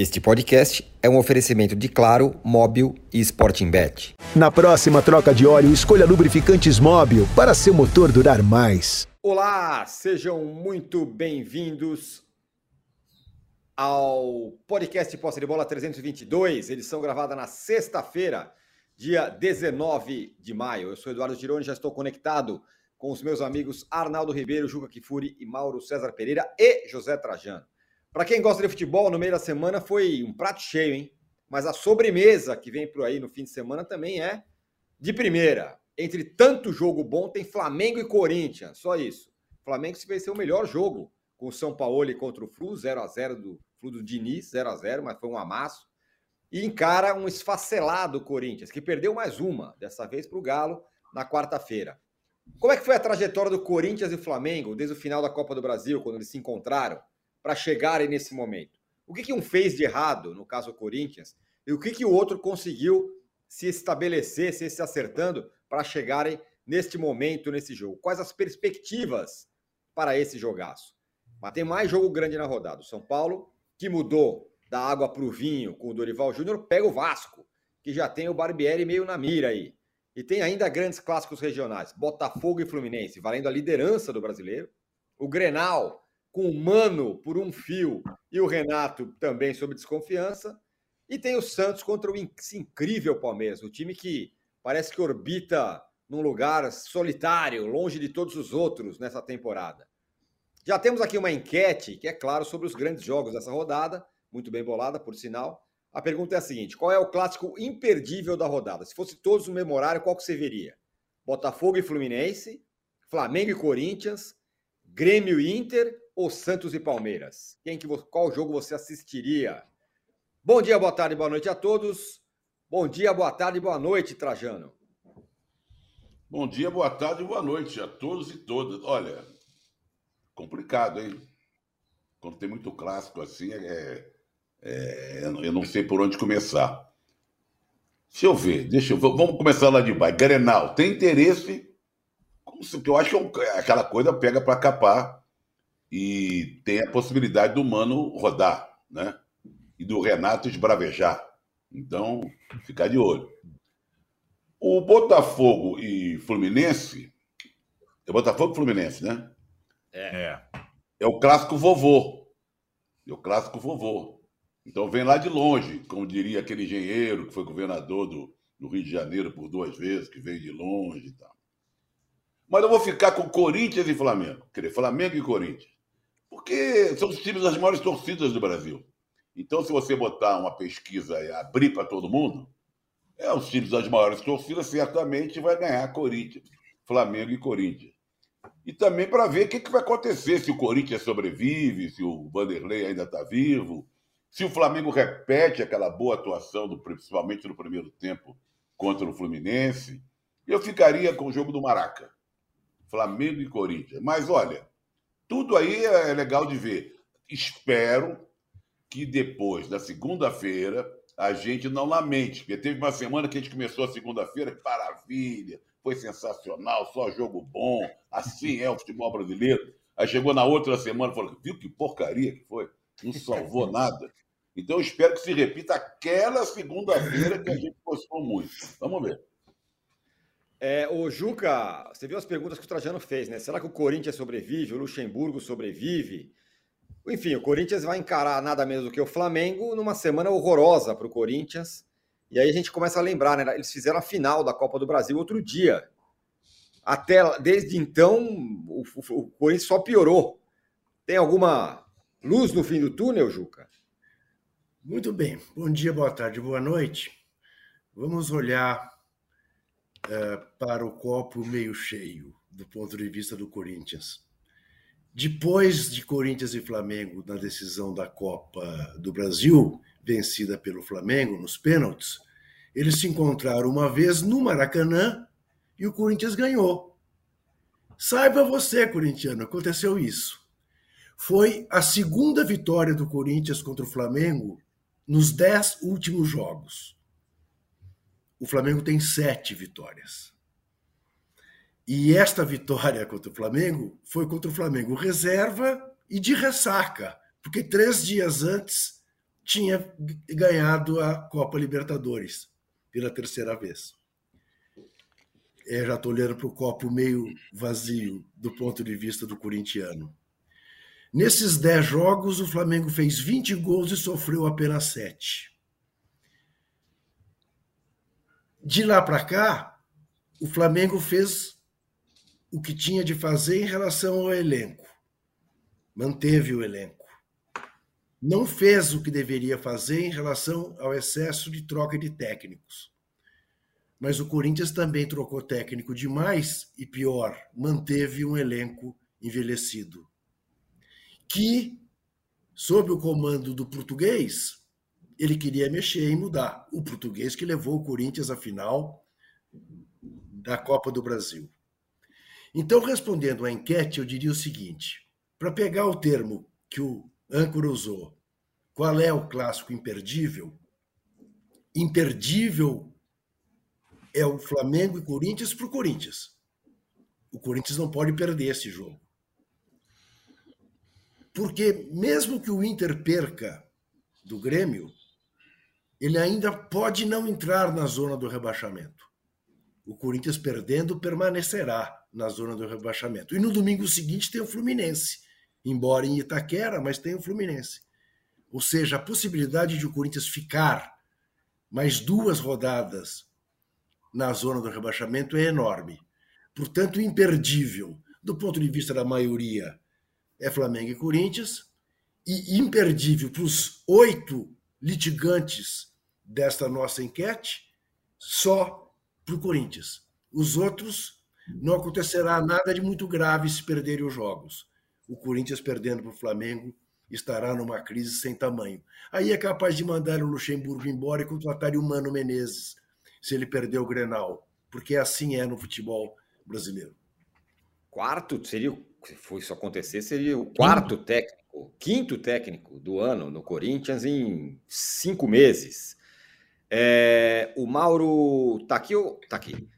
Este podcast é um oferecimento de Claro, Móbil e Sporting Bet. Na próxima troca de óleo, escolha lubrificantes Móbil para seu motor durar mais. Olá, sejam muito bem-vindos ao podcast Posse de Bola 322, edição gravada na sexta-feira, dia 19 de maio. Eu sou Eduardo Gironi, já estou conectado com os meus amigos Arnaldo Ribeiro, Juca Kifuri e Mauro César Pereira e José Trajano. Para quem gosta de futebol, no meio da semana foi um prato cheio, hein? Mas a sobremesa que vem por aí no fim de semana também é de primeira. Entre tanto jogo bom, tem Flamengo e Corinthians. Só isso. O Flamengo se venceu o melhor jogo com o São Paulo contra o Flu, 0 a 0 do Flu do Diniz, 0 a 0 mas foi um amasso. E encara um esfacelado Corinthians, que perdeu mais uma, dessa vez para o Galo, na quarta-feira. Como é que foi a trajetória do Corinthians e Flamengo desde o final da Copa do Brasil, quando eles se encontraram? Para chegarem nesse momento? O que, que um fez de errado, no caso o Corinthians, e o que, que o outro conseguiu se estabelecer, se, se acertando para chegarem neste momento, nesse jogo? Quais as perspectivas para esse jogaço? Mas tem mais jogo grande na rodada. O São Paulo, que mudou da água para o vinho com o Dorival Júnior, pega o Vasco, que já tem o Barbieri meio na mira aí. E tem ainda grandes clássicos regionais: Botafogo e Fluminense, valendo a liderança do brasileiro. O Grenal, com o Mano por um fio e o Renato também sob desconfiança. E tem o Santos contra o incrível Palmeiras, o time que parece que orbita num lugar solitário, longe de todos os outros nessa temporada. Já temos aqui uma enquete, que é claro, sobre os grandes jogos dessa rodada, muito bem bolada, por sinal. A pergunta é a seguinte: qual é o clássico imperdível da rodada? Se fosse todos no mesmo horário, qual que você veria? Botafogo e Fluminense, Flamengo e Corinthians, Grêmio e Inter ou Santos e Palmeiras? Quem que, qual jogo você assistiria? Bom dia, boa tarde, boa noite a todos. Bom dia, boa tarde, boa noite, Trajano. Bom dia, boa tarde, boa noite a todos e todas. Olha, complicado, hein? Quando tem muito clássico assim, é, é, eu não sei por onde começar. Deixa eu ver, deixa eu, vamos começar lá de baixo. Grenal, tem interesse? Que eu acho que é aquela coisa pega para capar e tem a possibilidade do Mano rodar, né? E do Renato esbravejar. Então, ficar de olho. O Botafogo e Fluminense. É Botafogo e Fluminense, né? É. É o clássico vovô. É o clássico vovô. Então vem lá de longe, como diria aquele engenheiro que foi governador do, do Rio de Janeiro por duas vezes, que veio de longe e tal. Mas eu vou ficar com Corinthians e Flamengo. Querer Flamengo e Corinthians. Porque são os times das maiores torcidas do Brasil. Então, se você botar uma pesquisa e abrir para todo mundo, é os times das maiores torcidas, certamente vai ganhar Corinthians, Flamengo e Corinthians. E também para ver o que, que vai acontecer, se o Corinthians sobrevive, se o Vanderlei ainda está vivo, se o Flamengo repete aquela boa atuação, do, principalmente no primeiro tempo, contra o Fluminense. Eu ficaria com o jogo do Maraca. Flamengo e Corinthians. Mas olha, tudo aí é legal de ver. Espero que depois da segunda-feira a gente não lamente, porque teve uma semana que a gente começou a segunda-feira, que maravilha, foi sensacional, só jogo bom, assim é o futebol brasileiro. Aí chegou na outra semana e falou: viu que porcaria que foi? Não salvou nada. Então eu espero que se repita aquela segunda-feira que a gente gostou muito. Vamos ver. É, o Juca, você viu as perguntas que o Trajano fez, né? Será que o Corinthians sobrevive? O Luxemburgo sobrevive? Enfim, o Corinthians vai encarar nada menos do que o Flamengo numa semana horrorosa para o Corinthians. E aí a gente começa a lembrar, né? Eles fizeram a final da Copa do Brasil outro dia. Até desde então, o, o, o Corinthians só piorou. Tem alguma luz no fim do túnel, Juca? Muito bem. Bom dia, boa tarde, boa noite. Vamos olhar é, para o copo meio cheio, do ponto de vista do Corinthians. Depois de Corinthians e Flamengo na decisão da Copa do Brasil, vencida pelo Flamengo nos pênaltis, eles se encontraram uma vez no Maracanã e o Corinthians ganhou. Saiba você, corintiano, aconteceu isso. Foi a segunda vitória do Corinthians contra o Flamengo nos dez últimos jogos o Flamengo tem sete vitórias. E esta vitória contra o Flamengo foi contra o Flamengo reserva e de ressaca, porque três dias antes tinha ganhado a Copa Libertadores pela terceira vez. Eu já estou olhando para o copo meio vazio do ponto de vista do corintiano. Nesses 10 jogos, o Flamengo fez 20 gols e sofreu apenas 7. De lá para cá, o Flamengo fez o que tinha de fazer em relação ao elenco. Manteve o elenco. Não fez o que deveria fazer em relação ao excesso de troca de técnicos. Mas o Corinthians também trocou técnico demais e, pior, manteve um elenco envelhecido que, sob o comando do português, ele queria mexer e mudar. O português que levou o Corinthians à final da Copa do Brasil. Então, respondendo à enquete, eu diria o seguinte: para pegar o termo que o âncora usou, qual é o clássico imperdível? Imperdível é o Flamengo e Corinthians para o Corinthians. O Corinthians não pode perder esse jogo. Porque mesmo que o Inter perca do Grêmio, ele ainda pode não entrar na zona do rebaixamento. O Corinthians perdendo permanecerá na zona do rebaixamento. E no domingo seguinte tem o Fluminense, embora em Itaquera, mas tem o Fluminense. Ou seja, a possibilidade de o Corinthians ficar mais duas rodadas na zona do rebaixamento é enorme. Portanto, imperdível, do ponto de vista da maioria é Flamengo e Corinthians, e imperdível para os oito litigantes desta nossa enquete, só para o Corinthians. Os outros não acontecerá nada de muito grave se perderem os jogos. O Corinthians perdendo para o Flamengo estará numa crise sem tamanho. Aí é capaz de mandar o Luxemburgo embora e contratar o Mano Menezes, se ele perder o Grenal, porque assim é no futebol brasileiro. Quarto seria se isso acontecer, seria o quarto quinto. Técnico, quinto técnico do ano no Corinthians em cinco meses. É, o Mauro tá aqui, tá aqui.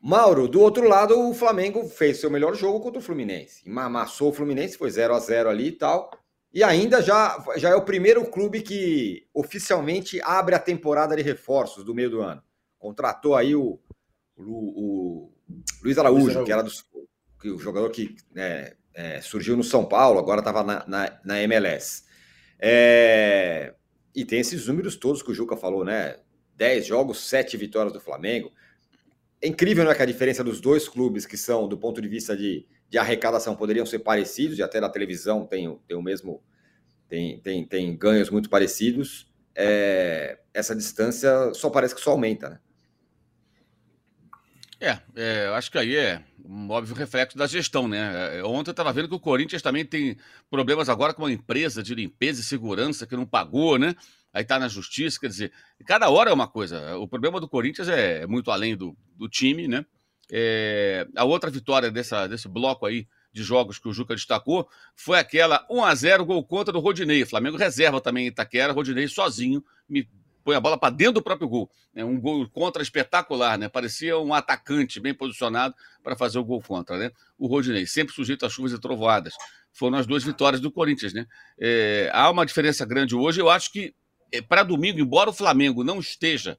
Mauro, do outro lado, o Flamengo fez seu melhor jogo contra o Fluminense. Amassou o Fluminense, foi 0 a 0 ali e tal. E ainda já, já é o primeiro clube que oficialmente abre a temporada de reforços do meio do ano. Contratou aí o, o, o Luiz Araújo, Luiz Araújo, que era do, que o jogador que né, é, surgiu no São Paulo, agora estava na, na, na, MLS. É, e tem esses números todos que o Juca falou, né? 10 jogos, 7 vitórias do Flamengo. É incrível, não é? Que a diferença dos dois clubes, que são, do ponto de vista de, de arrecadação, poderiam ser parecidos, e até na televisão tem, tem o mesmo. Tem, tem, tem ganhos muito parecidos. É, essa distância só parece que só aumenta, né? É, é, acho que aí é um óbvio reflexo da gestão, né? É, ontem eu estava vendo que o Corinthians também tem problemas agora com uma empresa de limpeza e segurança que não pagou, né? Aí está na justiça, quer dizer, cada hora é uma coisa. O problema do Corinthians é muito além do, do time, né? É, a outra vitória dessa, desse bloco aí de jogos que o Juca destacou foi aquela 1 a 0 gol contra do Rodinei. Flamengo reserva também em Itaquera, Rodinei sozinho me põe a bola para dentro do próprio gol. É um gol contra espetacular, né? Parecia um atacante bem posicionado para fazer o gol contra, né? O Rodinei, sempre sujeito a chuvas e trovoadas. Foram as duas vitórias do Corinthians, né? É, há uma diferença grande hoje. Eu acho que é, para domingo, embora o Flamengo não esteja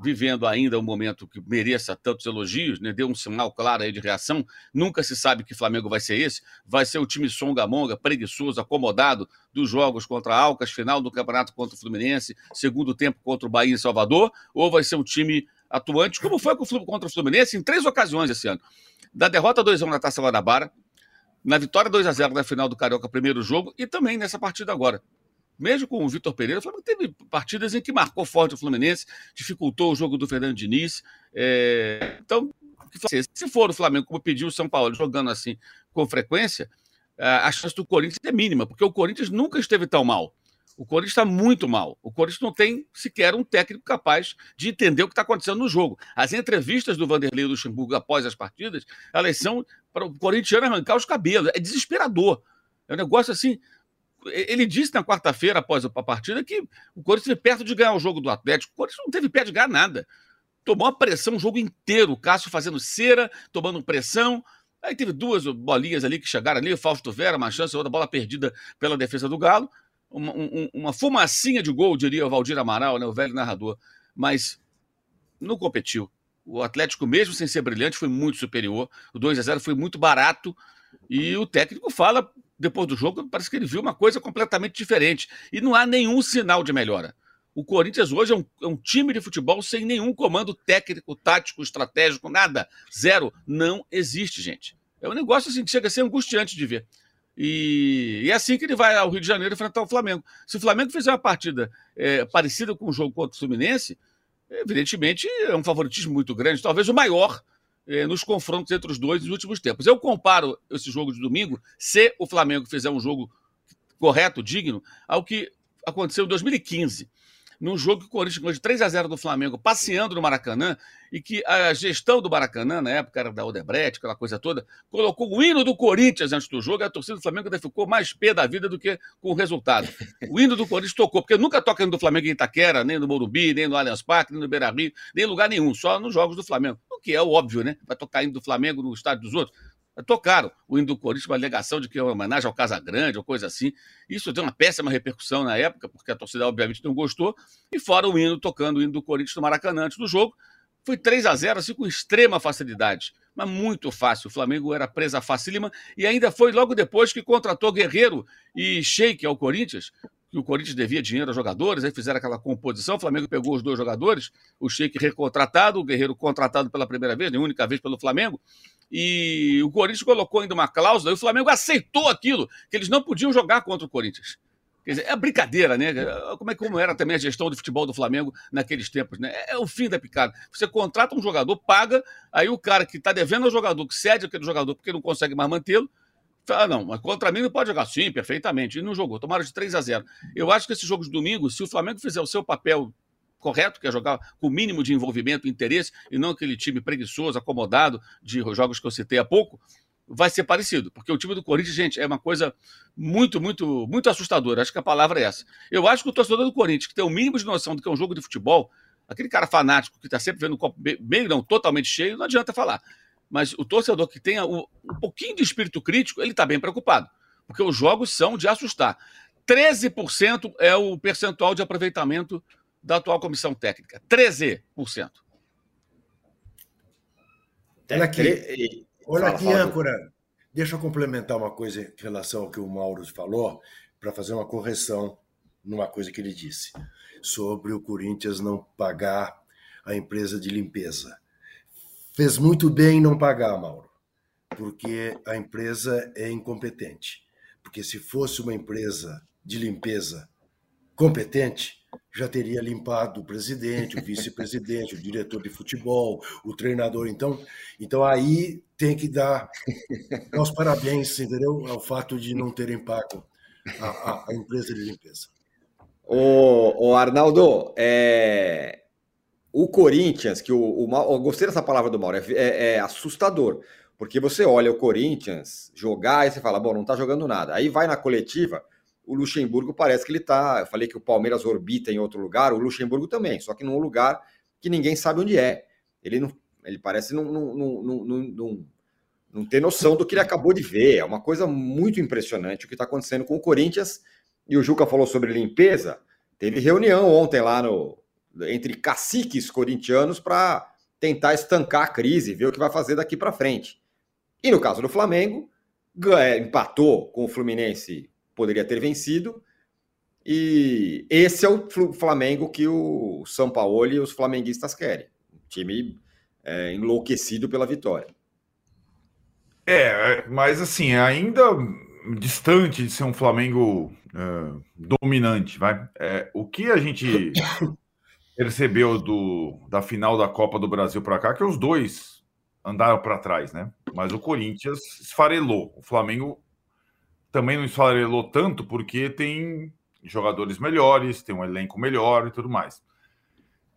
vivendo ainda um momento que mereça tantos elogios, né? deu um sinal claro aí de reação. Nunca se sabe que Flamengo vai ser esse. Vai ser o time songamonga, preguiçoso, acomodado dos jogos contra Alcas, final do campeonato contra o Fluminense, segundo tempo contra o Bahia em Salvador, ou vai ser um time atuante, como foi contra o Fluminense em três ocasiões esse ano. Da derrota 2x1 na Taça Guanabara, na vitória 2 a 0 na final do Carioca, primeiro jogo, e também nessa partida agora mesmo com o Vitor Pereira, o Flamengo teve partidas em que marcou forte o Fluminense, dificultou o jogo do Fernando Diniz. É... Então, se for o Flamengo, como pediu o São Paulo, jogando assim com frequência, a chance do Corinthians é mínima, porque o Corinthians nunca esteve tão mal. O Corinthians está muito mal. O Corinthians não tem sequer um técnico capaz de entender o que está acontecendo no jogo. As entrevistas do Vanderlei Luxemburgo após as partidas, elas são para o corintiano arrancar os cabelos. É desesperador. É um negócio assim. Ele disse na quarta-feira, após a partida, que o Corinthians esteve perto de ganhar o jogo do Atlético. O Corinthians não teve pé de ganhar nada. Tomou a pressão o jogo inteiro. O Cássio fazendo cera, tomando pressão. Aí teve duas bolinhas ali que chegaram ali, o Fausto Vera, uma chance, outra bola perdida pela defesa do Galo. uma, um, uma fumacinha de gol, diria o Valdir Amaral, né, o velho narrador, mas não competiu. O Atlético, mesmo sem ser brilhante, foi muito superior. O 2 a 0 foi muito barato. E o técnico fala, depois do jogo, parece que ele viu uma coisa completamente diferente. E não há nenhum sinal de melhora. O Corinthians hoje é um, é um, time de futebol sem nenhum comando técnico, tático, estratégico, nada. Zero. Não existe, gente. É um negócio assim que chega a ser angustiante de ver. E, e, é assim que ele vai ao Rio de Janeiro enfrentar o Flamengo. Se o Flamengo fizer uma partida é, parecida com o jogo contra o Fluminense, evidentemente é um favoritismo muito grande, talvez o maior é, nos confrontos entre os dois nos últimos tempos. Eu comparo esse jogo de domingo, se o Flamengo fizer um jogo correto, digno, ao que aconteceu em 2015 num jogo que o Corinthians ganhou de 3 a 0 do Flamengo, passeando no Maracanã, e que a gestão do Maracanã, na época era da Odebrecht, aquela coisa toda, colocou o hino do Corinthians antes do jogo, e a torcida do Flamengo ainda ficou mais pé da vida do que com o resultado. O hino do Corinthians tocou, porque nunca toca hino do Flamengo em Itaquera, nem no Morumbi, nem no Allianz Parque, nem no Beira-Rio, nem em lugar nenhum, só nos jogos do Flamengo. O que é óbvio, né? Vai tocar hino do Flamengo no estádio dos outros tocaram o hino do Corinthians, uma alegação de que é uma homenagem ao Casagrande, ou coisa assim. Isso deu uma péssima repercussão na época, porque a torcida obviamente não gostou. E fora o hino tocando o hino do Corinthians no Maracanã antes do jogo. Foi 3 a 0 assim, com extrema facilidade. Mas muito fácil. O Flamengo era presa facílima e ainda foi logo depois que contratou Guerreiro e Sheik ao Corinthians, que o Corinthians devia dinheiro aos jogadores, aí fizeram aquela composição, o Flamengo pegou os dois jogadores, o Sheik recontratado, o Guerreiro contratado pela primeira vez, nem única vez pelo Flamengo, e o Corinthians colocou ainda uma cláusula e o Flamengo aceitou aquilo, que eles não podiam jogar contra o Corinthians. Quer dizer, é brincadeira, né? Como, é, como era também a gestão do futebol do Flamengo naqueles tempos, né? É o fim da picada. Você contrata um jogador, paga, aí o cara que está devendo ao jogador, que cede aquele jogador porque não consegue mais mantê-lo, fala, não, mas contra mim não pode jogar. Sim, perfeitamente. E não jogou. Tomaram de 3 a 0 Eu acho que esse jogo de domingo, se o Flamengo fizer o seu papel correto, que é jogar com o mínimo de envolvimento e interesse, e não aquele time preguiçoso, acomodado de jogos que eu citei há pouco, vai ser parecido. Porque o time do Corinthians, gente, é uma coisa muito, muito, muito assustadora. Acho que a palavra é essa. Eu acho que o torcedor do Corinthians, que tem o mínimo de noção do que é um jogo de futebol, aquele cara fanático que está sempre vendo o copo meio, não, totalmente cheio, não adianta falar. Mas o torcedor que tenha um pouquinho de espírito crítico, ele está bem preocupado. Porque os jogos são de assustar. 13% é o percentual de aproveitamento da atual comissão técnica. 13%. Olha aqui, olha aqui âncora. Deixa eu complementar uma coisa em relação ao que o Mauro falou, para fazer uma correção numa coisa que ele disse sobre o Corinthians não pagar a empresa de limpeza. Fez muito bem não pagar, Mauro, porque a empresa é incompetente. Porque se fosse uma empresa de limpeza competente, já teria limpado o presidente, o vice-presidente, o diretor de futebol, o treinador. Então, então aí tem que dar, dar os parabéns, entendeu? Ao fato de não terem pago a, a, empresa de limpeza. O, o Arnaldo, é... o Corinthians, que o, o, eu gostei dessa palavra do Mauro, é, é, é assustador. Porque você olha o Corinthians jogar e você fala, bom, não tá jogando nada. Aí vai na coletiva, o Luxemburgo parece que ele está. Eu falei que o Palmeiras orbita em outro lugar, o Luxemburgo também, só que num lugar que ninguém sabe onde é. Ele não, ele parece não, não, não, não, não ter noção do que ele acabou de ver. É uma coisa muito impressionante o que está acontecendo com o Corinthians. E o Juca falou sobre limpeza. Teve reunião ontem lá no, entre caciques corintianos para tentar estancar a crise, ver o que vai fazer daqui para frente. E no caso do Flamengo, empatou com o Fluminense poderia ter vencido. E esse é o Flamengo que o São Paulo e os flamenguistas querem. Um time é, enlouquecido pela vitória. É, mas assim, ainda distante de ser um Flamengo é, dominante, vai. É, o que a gente percebeu do, da final da Copa do Brasil para cá, que os dois andaram para trás, né? Mas o Corinthians esfarelou. O Flamengo também não esfarelou tanto porque tem jogadores melhores, tem um elenco melhor e tudo mais.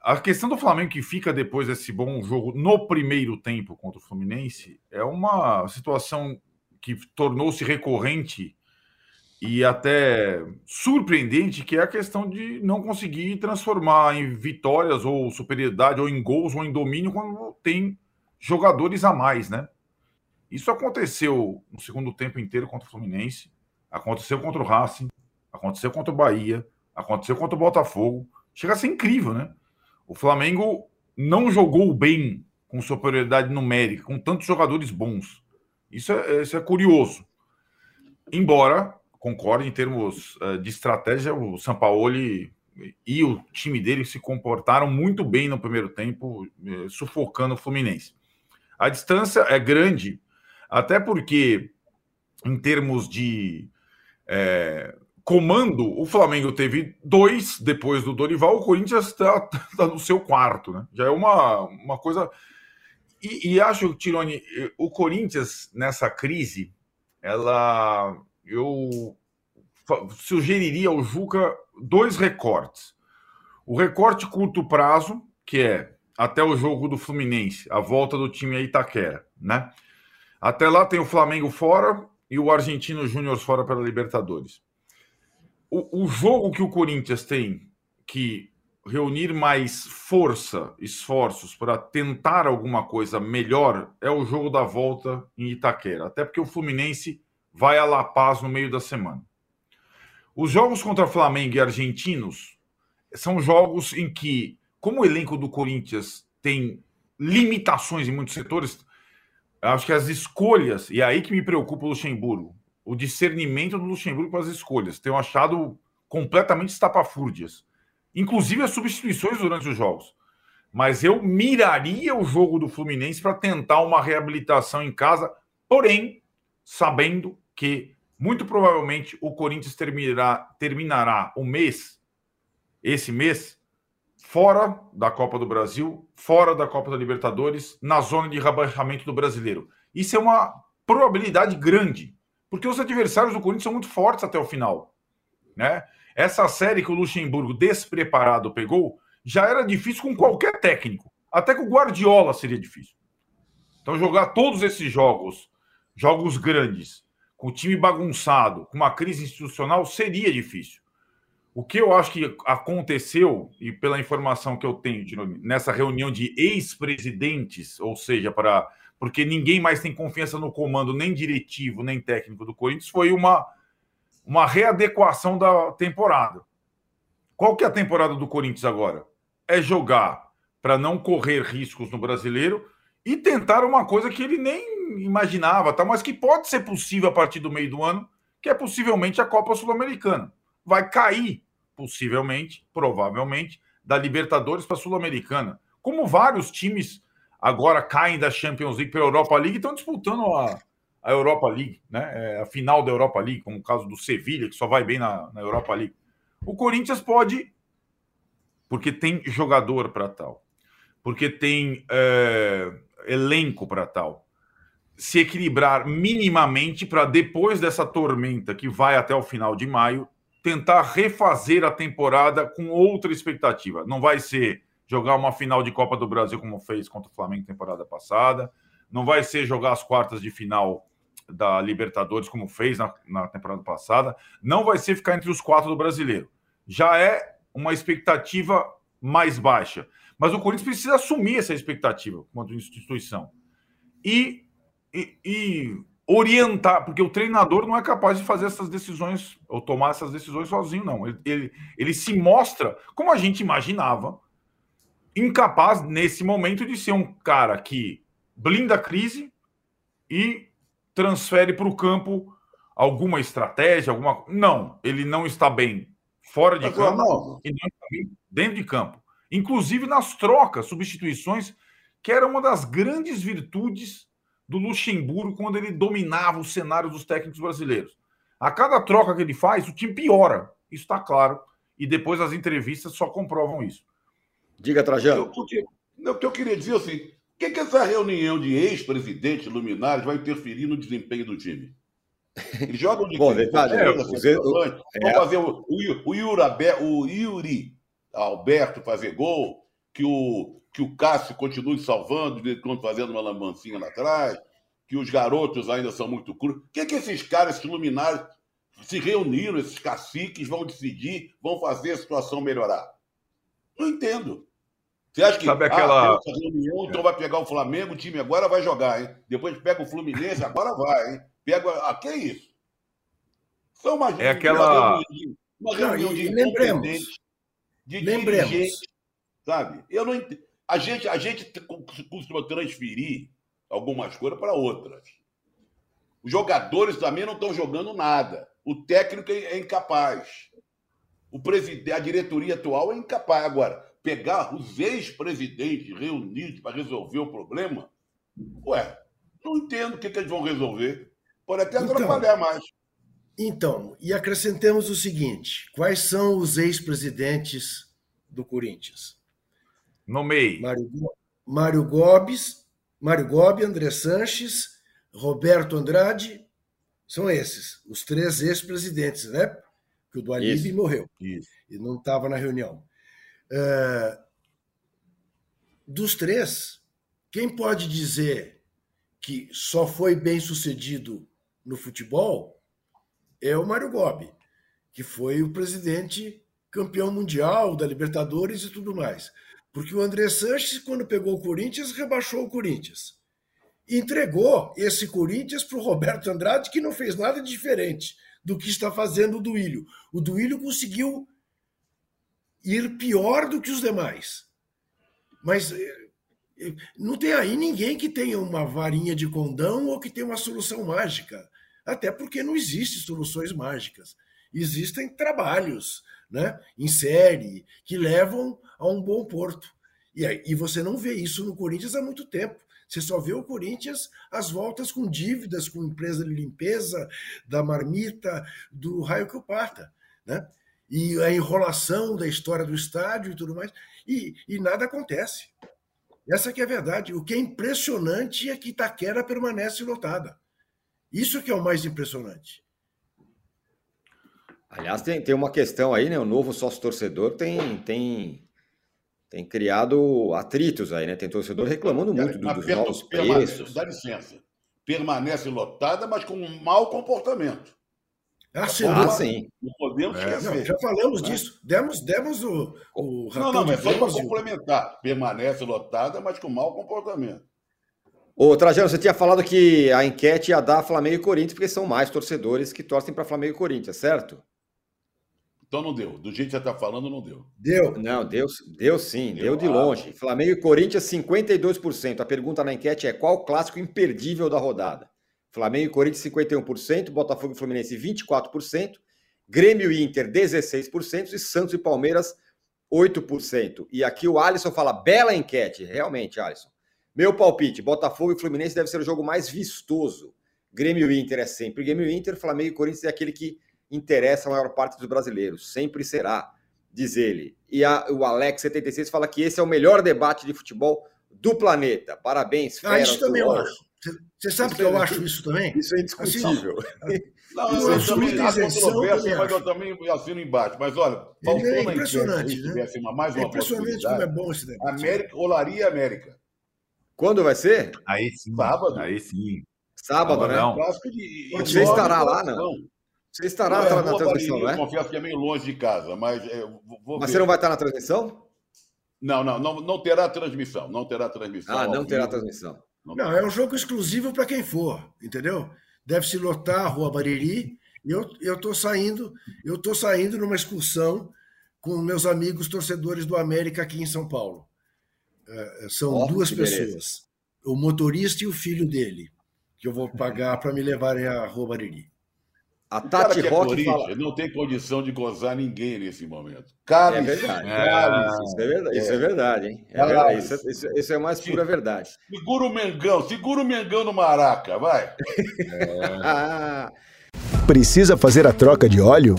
A questão do Flamengo que fica depois desse bom jogo no primeiro tempo contra o Fluminense é uma situação que tornou-se recorrente e até surpreendente, que é a questão de não conseguir transformar em vitórias ou superioridade ou em gols ou em domínio quando tem jogadores a mais, né? Isso aconteceu no segundo tempo inteiro contra o Fluminense, aconteceu contra o Racing, Aconteceu contra o Bahia, aconteceu contra o Botafogo. Chega a ser incrível, né? O Flamengo não jogou bem com superioridade numérica, com tantos jogadores bons. Isso é, isso é curioso. Embora, concorde, em termos uh, de estratégia, o Sampaoli e o time dele se comportaram muito bem no primeiro tempo, uh, sufocando o Fluminense. A distância é grande, até porque, em termos de é, comando, o Flamengo teve dois depois do Dorival, o Corinthians está tá no seu quarto, né? Já é uma, uma coisa. E, e acho, Tironi, o Corinthians nessa crise, ela. Eu sugeriria ao Juca dois recortes. O recorte curto prazo, que é até o jogo do Fluminense, a volta do time a Itaquera, né? Até lá tem o Flamengo fora e o Argentino Júnior fora pela Libertadores. O, o jogo que o Corinthians tem que reunir mais força, esforços para tentar alguma coisa melhor é o jogo da volta em Itaquera, até porque o Fluminense vai a La Paz no meio da semana. Os jogos contra Flamengo e Argentinos são jogos em que como o elenco do Corinthians tem limitações em muitos setores, acho que as escolhas, e é aí que me preocupa o Luxemburgo, o discernimento do Luxemburgo com as escolhas. Tenho achado completamente estapafúrdias. Inclusive as substituições durante os jogos. Mas eu miraria o jogo do Fluminense para tentar uma reabilitação em casa, porém, sabendo que muito provavelmente o Corinthians terminará, terminará o mês, esse mês, fora da Copa do Brasil, fora da Copa da Libertadores, na zona de rebaixamento do brasileiro. Isso é uma probabilidade grande, porque os adversários do Corinthians são muito fortes até o final. Né? Essa série que o Luxemburgo, despreparado, pegou, já era difícil com qualquer técnico. Até com o Guardiola seria difícil. Então, jogar todos esses jogos, jogos grandes, com o time bagunçado, com uma crise institucional, seria difícil. O que eu acho que aconteceu, e pela informação que eu tenho nessa reunião de ex-presidentes, ou seja, para porque ninguém mais tem confiança no comando, nem diretivo, nem técnico do Corinthians, foi uma, uma readequação da temporada. Qual que é a temporada do Corinthians agora? É jogar para não correr riscos no brasileiro e tentar uma coisa que ele nem imaginava, tá? mas que pode ser possível a partir do meio do ano, que é possivelmente a Copa Sul-Americana vai cair, possivelmente, provavelmente, da Libertadores para a Sul-Americana. Como vários times agora caem da Champions League para a Europa League estão disputando a, a Europa League, né? É, a final da Europa League, como o caso do Sevilha, que só vai bem na, na Europa League. O Corinthians pode, porque tem jogador para tal, porque tem é, elenco para tal, se equilibrar minimamente para depois dessa tormenta que vai até o final de maio, tentar refazer a temporada com outra expectativa. Não vai ser jogar uma final de Copa do Brasil como fez contra o Flamengo temporada passada. Não vai ser jogar as quartas de final da Libertadores como fez na, na temporada passada. Não vai ser ficar entre os quatro do brasileiro. Já é uma expectativa mais baixa. Mas o Corinthians precisa assumir essa expectativa quanto instituição. E, e, e orientar, porque o treinador não é capaz de fazer essas decisões ou tomar essas decisões sozinho, não. Ele, ele, ele, se mostra, como a gente imaginava, incapaz nesse momento de ser um cara que blinda a crise e transfere para o campo alguma estratégia, alguma. Não, ele não está bem fora de campo não. e não está bem dentro de campo. Inclusive nas trocas, substituições, que era uma das grandes virtudes do Luxemburgo quando ele dominava o cenário dos técnicos brasileiros. A cada troca que ele faz, o time piora. Isso está claro. E depois as entrevistas só comprovam isso. Diga, Trajano. O que, o que eu queria dizer assim, o que, que essa reunião de ex-presidentes luminares vai interferir no desempenho do time? Eles jogam de Bom, verdade, é, vão é. fazer o, o, o, Yuri, o Yuri Alberto fazer gol, que o que o Cássio continue salvando, de quando fazendo uma lambancinha lá atrás, que os garotos ainda são muito crus. O que, é que esses caras, esses luminares, se reuniram, esses caciques, vão decidir, vão fazer a situação melhorar? Não entendo. Você acha que Sabe aquela... ah, reunião, então vai pegar o Flamengo, o time agora vai jogar, hein? Depois pega o Fluminense, agora vai, hein? Pega. Ah, que é isso? São uma, é aquela. Uma reunião de lembremos. De lembremos. Sabe? Eu não entendo. A gente, a gente costuma transferir algumas coisas para outras. Os jogadores também não estão jogando nada. O técnico é incapaz. O presidente, a diretoria atual é incapaz. Agora, pegar os ex-presidentes reunidos para resolver o problema, ué, não entendo o que, que eles vão resolver. Pode até então, atrapalhar mais. Então, e acrescentemos o seguinte: quais são os ex-presidentes do Corinthians? Nomei. Mário, Mário Gobes, Mário Gobi, André Sanches, Roberto Andrade, são esses, os três ex-presidentes, né? Que o do Alibi morreu. Isso. E não estava na reunião. Uh, dos três, quem pode dizer que só foi bem sucedido no futebol é o Mário Gobi, que foi o presidente campeão mundial da Libertadores e tudo mais. Porque o André Sanches, quando pegou o Corinthians, rebaixou o Corinthians. Entregou esse Corinthians para o Roberto Andrade, que não fez nada diferente do que está fazendo o Duílio. O Duílio conseguiu ir pior do que os demais. Mas eh, eh, não tem aí ninguém que tenha uma varinha de condão ou que tenha uma solução mágica. Até porque não existem soluções mágicas. Existem trabalhos né, em série que levam a um bom porto. E, e você não vê isso no Corinthians há muito tempo. Você só vê o Corinthians às voltas com dívidas com empresa de limpeza, da marmita, do raio que o parta. Né? E a enrolação da história do estádio e tudo mais. E, e nada acontece. Essa que é a verdade. O que é impressionante é que Itaquera permanece lotada. Isso que é o mais impressionante. Aliás, tem, tem uma questão aí, né? O novo sócio-torcedor tem, tem, tem criado atritos aí, né? Tem torcedor reclamando muito do, dos novos preços. Dá licença. Permanece lotada, mas com um mau comportamento. Ah, sim. Ah, sim. Não podemos é, esquecer. Não, já falamos né? disso. Demos, demos o, o Não, não, mas só para complementar. Permanece lotada, mas com mau comportamento. Ô, Trajano, você tinha falado que a enquete ia dar Flamengo e Corinthians, porque são mais torcedores que torcem para Flamengo e Corinthians, certo? Então não deu. Do jeito que você está falando, não deu. Deu. Não, deu, deu sim, deu, deu de longe. Flamengo e Corinthians, 52%. A pergunta na enquete é qual clássico imperdível da rodada? Flamengo e Corinthians, 51%, Botafogo e Fluminense, 24%, Grêmio e Inter, 16%, e Santos e Palmeiras, 8%. E aqui o Alisson fala, bela enquete, realmente, Alisson. Meu palpite, Botafogo e Fluminense deve ser o jogo mais vistoso. Grêmio e Inter é sempre Grêmio e Inter, Flamengo e Corinthians é aquele que interessa a maior parte dos brasileiros. Sempre será, diz ele. E a, o Alex76 fala que esse é o melhor debate de futebol do planeta. Parabéns, Fera, Ah, isso também eu acho. Você sabe que eu é acho isso também? Isso é indiscutível. Assim, não, eu, eu também há controvérsia, mas eu também assino embaixo. Mas olha, faltou é impressionante, enquete, né? uma, mais uma é impressionante como é bom esse debate. América, Olaria América. Quando vai ser? Aí sim. Sábado. Aí sim. Sábado, né? Não. Você estará lá, não? Você estará não, na transmissão, não é? Confesso que é meio longe de casa, mas é, vou Mas ver. você não vai estar na transmissão? Não, não, não, não terá transmissão. Não terá transmissão. Ah, não terá transmissão. Não, não, é um jogo exclusivo para quem for, entendeu? Deve se lotar a Rua Bariri. Eu eu tô saindo, eu tô saindo numa excursão com meus amigos torcedores do América aqui em São Paulo. É, são oh, duas pessoas, beleza. o motorista e o filho dele, que eu vou pagar para me levarem a Rua Bariri. A Tati é Rock fala... não tem condição de gozar ninguém nesse momento. Cabe, é verdade. É, isso, é verdade isso é verdade, hein? É verdade. Isso, é, isso, isso, é mais pura verdade. Segura o Mengão, segura o Mengão no Maraca, vai. É. Precisa fazer a troca de óleo?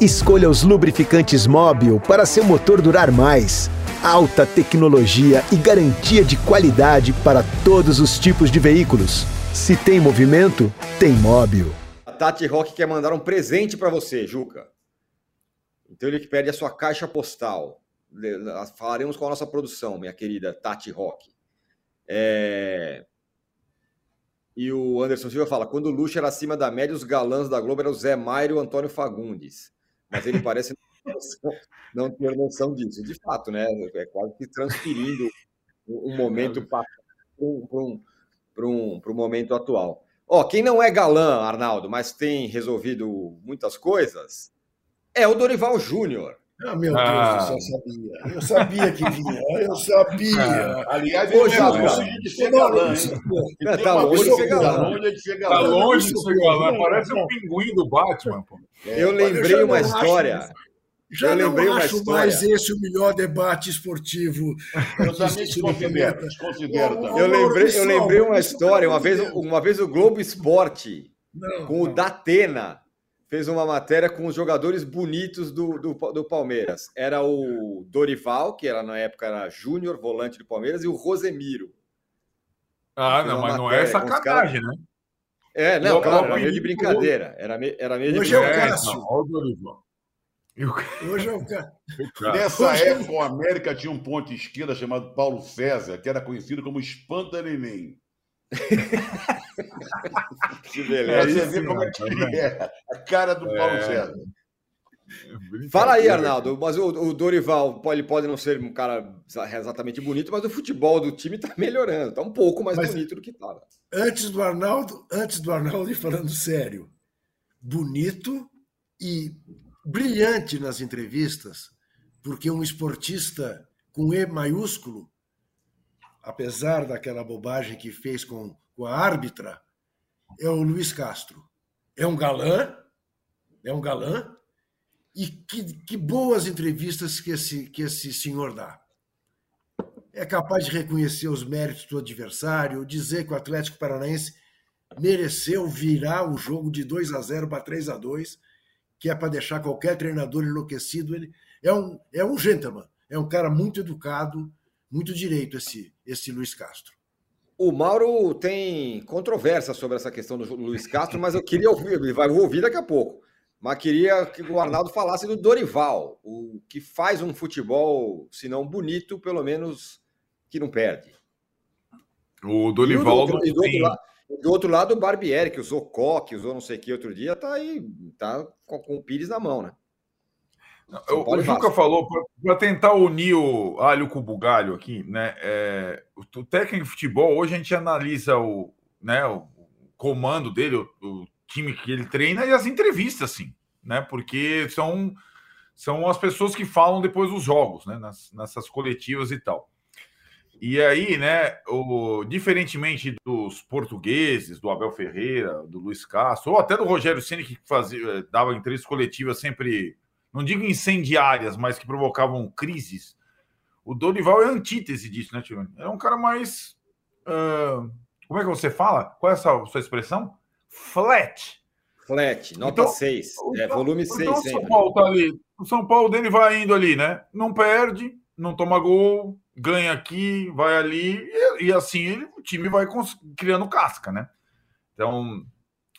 Escolha os lubrificantes Móbil para seu motor durar mais. Alta tecnologia e garantia de qualidade para todos os tipos de veículos. Se tem movimento, tem Móbil. Tati Rock quer mandar um presente para você, Juca. Então ele pede a sua caixa postal. Falaremos com a nossa produção, minha querida Tati Rock. É... E o Anderson Silva fala: quando o luxo era acima da média, os galãs da Globo eram o Zé Mairo e o Antônio Fagundes. Mas ele parece não ter noção disso. De fato, né? É quase que transferindo um momento para um, um, um, um momento atual. Ó, quem não é galã, Arnaldo, mas tem resolvido muitas coisas, é o Dorival Júnior. Ah, meu ah. Deus, eu sabia. Eu sabia que vinha. Eu sabia. Ah, aliás, ele é longe de ser galã? Tá longe de ser galã. Tá longe de ser galã. Tá longe de ser galã. Parece um pinguim do Batman, pô. É, eu lembrei uma história. Já eu lembrei não acho mais esse o melhor debate esportivo. Eu também Eu lembrei, eu lembrei uma história. Uma vez, uma vez o Globo Esporte, não, com o Datena, fez uma matéria com os jogadores bonitos do, do, do, Palmeiras. Era o Dorival, que era na época era júnior, volante do Palmeiras, e o Rosemiro. Ah, não, mas não é sacanagem, né? É, não, claro, era meio de brincadeira. Era, meio, era meio de Hoje brincadeira. é o Cássio. Dorival. Hoje é o Cássio. Nessa Hoje época, o América tinha um ponto esquerda chamado Paulo César, que era conhecido como Espanta Neném. que beleza. Você vê como é que é. A cara do Paulo é... César. Fala aí, Arnaldo. Mas o, o, Dorival pode, pode não ser um cara exatamente bonito, mas o futebol do time está melhorando. Está um pouco mais mas, bonito do que estava. Antes do Arnaldo, antes do Arnaldo, e falando sério, bonito e brilhante nas entrevistas, porque um esportista com E maiúsculo apesar daquela bobagem que fez com, com a árbitra, é o Luiz Castro. É um galã, é um galã, e que, que boas entrevistas que esse, que esse senhor dá. É capaz de reconhecer os méritos do adversário, dizer que o Atlético Paranaense mereceu virar o jogo de 2 a 0 para 3 a 2 que é para deixar qualquer treinador enlouquecido. Ele é um, é um gentleman, é um cara muito educado, muito direito esse, esse Luiz Castro. O Mauro tem controvérsia sobre essa questão do Luiz Castro, mas eu queria ouvir, ele vai ouvir daqui a pouco. Mas queria que o Arnaldo falasse do Dorival, o que faz um futebol, se não bonito, pelo menos que não perde. O Dorival. E, do, e do, outro lado, do outro lado, o Barbieri, que usou coque, usou não sei o que outro dia, tá aí, tá com, com o Pires na mão, né? O, o Juca falou, para tentar unir o alho com o bugalho aqui, né? É, o, o, técnico de futebol, hoje a gente analisa o, né, o comando dele, o, o, time que ele treina e as entrevistas, assim, né? Porque são, são as pessoas que falam depois dos jogos, né? Nas, nessas coletivas e tal. E aí, né, o, diferentemente dos portugueses, do Abel Ferreira, do Luiz Castro, ou até do Rogério Ceni que fazia, dava entrevistas coletivas sempre não digo incendiárias, mas que provocavam crises. O Dorival é antítese disso, né, Tironi? É um cara mais. Uh, como é que você fala? Qual é a sua, sua expressão? Flat. Flat, nota 6. Então, é, volume 6 então, sempre. São Paulo tá ali. O São Paulo dele vai indo ali, né? Não perde, não toma gol, ganha aqui, vai ali, e, e assim o time vai criando casca, né? Então,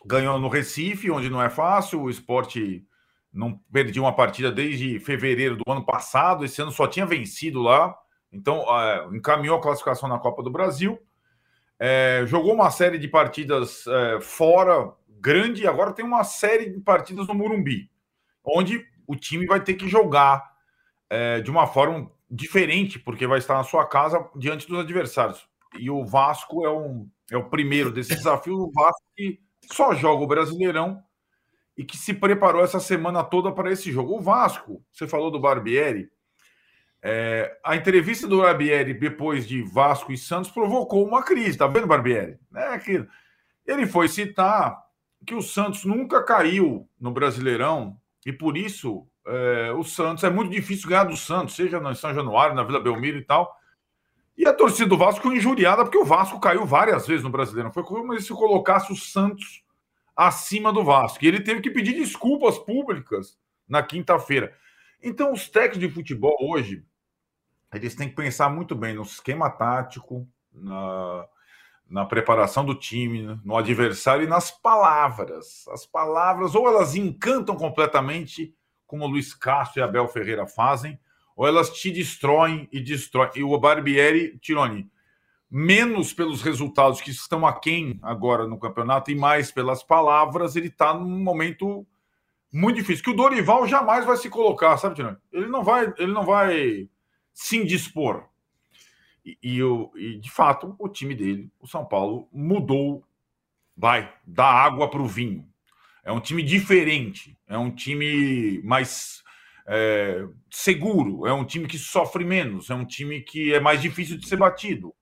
ganhou no Recife, onde não é fácil, o esporte não perdia uma partida desde fevereiro do ano passado, esse ano só tinha vencido lá, então é, encaminhou a classificação na Copa do Brasil, é, jogou uma série de partidas é, fora, grande, e agora tem uma série de partidas no Murumbi, onde o time vai ter que jogar é, de uma forma diferente, porque vai estar na sua casa diante dos adversários. E o Vasco é, um, é o primeiro desses desafios, o Vasco que só joga o Brasileirão e que se preparou essa semana toda para esse jogo. O Vasco, você falou do Barbieri, é, a entrevista do Barbieri depois de Vasco e Santos provocou uma crise, tá vendo, Barbieri? É que ele foi citar que o Santos nunca caiu no Brasileirão e por isso é, o Santos é muito difícil ganhar do Santos, seja no São Januário, na Vila Belmiro e tal. E a torcida do Vasco injuriada porque o Vasco caiu várias vezes no Brasileirão. Foi como se colocasse o Santos acima do Vasco. E ele teve que pedir desculpas públicas na quinta-feira. Então, os técnicos de futebol hoje, eles têm que pensar muito bem no esquema tático, na, na preparação do time, no adversário e nas palavras. As palavras, ou elas encantam completamente, como o Luiz Castro e Abel Ferreira fazem, ou elas te destroem e destroem. E o Barbieri, Tironi, menos pelos resultados que estão aquém agora no campeonato e mais pelas palavras, ele está num momento muito difícil. Que o Dorival jamais vai se colocar, sabe, Tirani? Ele não vai, ele não vai se indispor. E, e, e, de fato, o time dele, o São Paulo, mudou vai dar água para o vinho. É um time diferente, é um time mais é, seguro, é um time que sofre menos, é um time que é mais difícil de ser batido.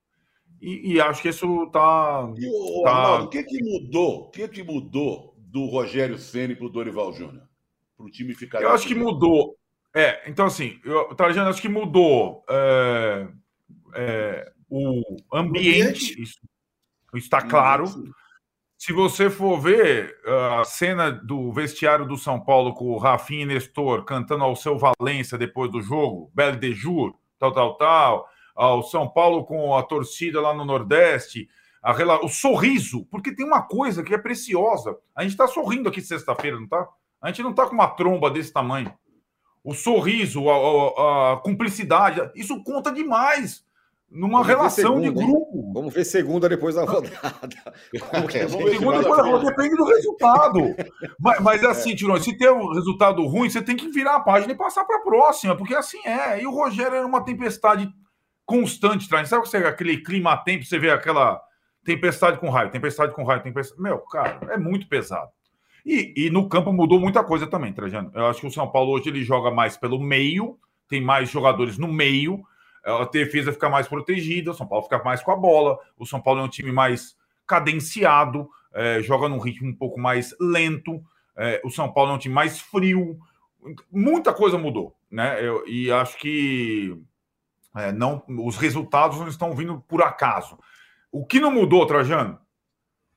E, e acho que isso está. O, tá... Arnaldo, o que, que mudou? O que, que mudou do Rogério Ceni para o Dorival Júnior? Para o time ficar. Eu acho que mudou. É, então assim, eu, Trajano, acho que mudou é, é, o ambiente, isso está claro. Se você for ver a cena do vestiário do São Paulo com o Rafinha e Nestor cantando ao seu Valência depois do jogo, Belle de Jour, tal, tal, tal, ao São Paulo com a torcida lá no Nordeste, a, o sorriso, porque tem uma coisa que é preciosa. A gente está sorrindo aqui sexta-feira, não está? A gente não está com uma tromba desse tamanho. O sorriso, a, a, a cumplicidade, isso conta demais numa Vamos relação segunda, de grupo. Hein? Vamos ver segunda depois da rodada. Como que segunda depois da rodada depende do resultado. mas, mas é assim, Tirone, se tem um resultado ruim, você tem que virar a página e passar para a próxima, porque assim é. E o Rogério era uma tempestade constante, tá? sabe você, aquele clima tempo, você vê aquela tempestade com raio, tempestade com raio, tempestade. Meu, cara, é muito pesado. E, e no campo mudou muita coisa também, Trajano. Eu acho que o São Paulo hoje ele joga mais pelo meio, tem mais jogadores no meio, a defesa fica mais protegida, o São Paulo fica mais com a bola, o São Paulo é um time mais cadenciado, é, joga num ritmo um pouco mais lento, é, o São Paulo é um time mais frio, muita coisa mudou, né? Eu, e acho que é, não, os resultados não estão vindo por acaso. O que não mudou, Trajano?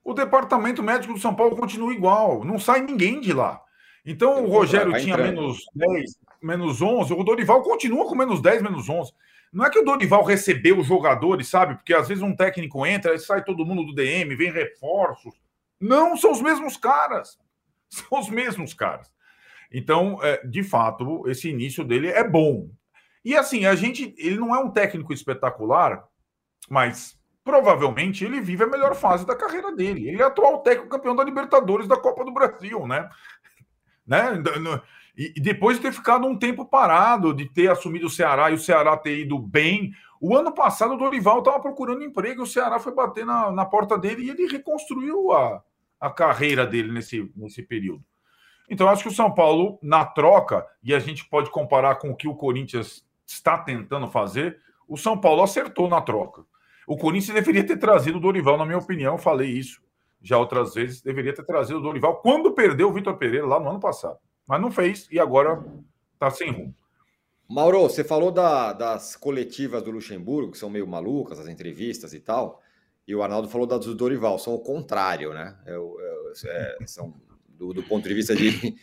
O departamento médico do São Paulo continua igual, não sai ninguém de lá. Então o Rogério tinha menos 10, menos 11, o Dorival continua com menos 10, menos 11. Não é que o Dorival recebeu os jogadores, sabe? Porque às vezes um técnico entra, sai todo mundo do DM, vem reforços. Não, são os mesmos caras. São os mesmos caras. Então, é, de fato, esse início dele é bom. E assim, a gente, ele não é um técnico espetacular, mas provavelmente ele vive a melhor fase da carreira dele. Ele é atual técnico campeão da Libertadores da Copa do Brasil, né? né? E depois de ter ficado um tempo parado, de ter assumido o Ceará e o Ceará ter ido bem. O ano passado o Dorival estava procurando emprego, o Ceará foi bater na, na porta dele e ele reconstruiu a, a carreira dele nesse, nesse período. Então, acho que o São Paulo, na troca, e a gente pode comparar com o que o Corinthians está tentando fazer, o São Paulo acertou na troca. O Corinthians deveria ter trazido o Dorival, na minha opinião, falei isso já outras vezes, deveria ter trazido o Dorival quando perdeu o Vitor Pereira lá no ano passado. Mas não fez e agora está sem rumo. Mauro, você falou da, das coletivas do Luxemburgo, que são meio malucas, as entrevistas e tal, e o Arnaldo falou das do Dorival, são o contrário, né? É, é, são do, do, ponto de vista de,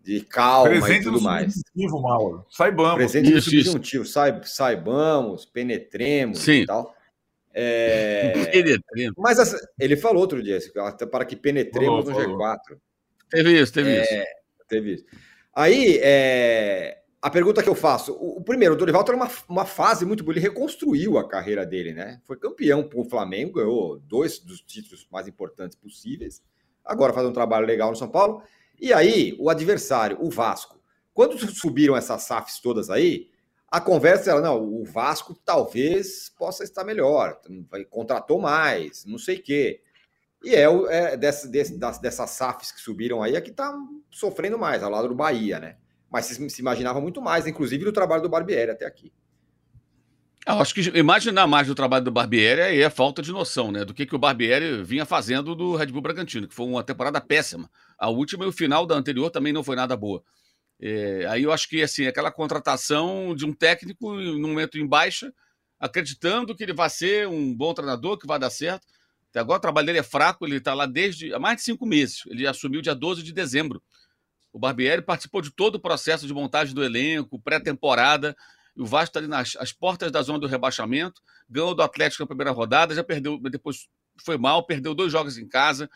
de calma Presente e tudo mais. Mauro. Saibamos. Presente isso, subjuntivo. Saib, saibamos, penetremos Sim. e tal. É... Mas assim, ele falou outro dia, até para que penetremos falou, no falou. G4. Teve isso, teve é, isso. Teve isso. Aí, é, a pergunta que eu faço: o, o primeiro, o Dorival está numa uma fase muito boa, ele reconstruiu a carreira dele, né? Foi campeão com o Flamengo, ganhou dois dos títulos mais importantes possíveis. Agora faz um trabalho legal no São Paulo. E aí, o adversário, o Vasco. Quando subiram essas SAFs todas aí, a conversa era, não, o Vasco talvez possa estar melhor, contratou mais, não sei o quê. E é, é dessa, dessa, dessas SAFs que subiram aí, é que está sofrendo mais, ao lado do Bahia, né? Mas se, se imaginava muito mais, inclusive do trabalho do Barbieri até aqui. Eu acho que imaginar mais do trabalho do Barbieri é a falta de noção, né? Do que, que o Barbieri vinha fazendo do Red Bull Bragantino, que foi uma temporada péssima. A última e o final da anterior também não foi nada boa. É, aí eu acho que assim, aquela contratação de um técnico num momento em baixa, acreditando que ele vai ser um bom treinador, que vai dar certo. Agora o trabalho dele é fraco, ele está lá desde há mais de cinco meses. Ele assumiu dia 12 de dezembro. O Barbieri participou de todo o processo de montagem do elenco, pré-temporada. O Vasco está ali nas as portas da zona do rebaixamento, ganhou do Atlético na primeira rodada, já perdeu, depois foi mal, perdeu dois jogos em casa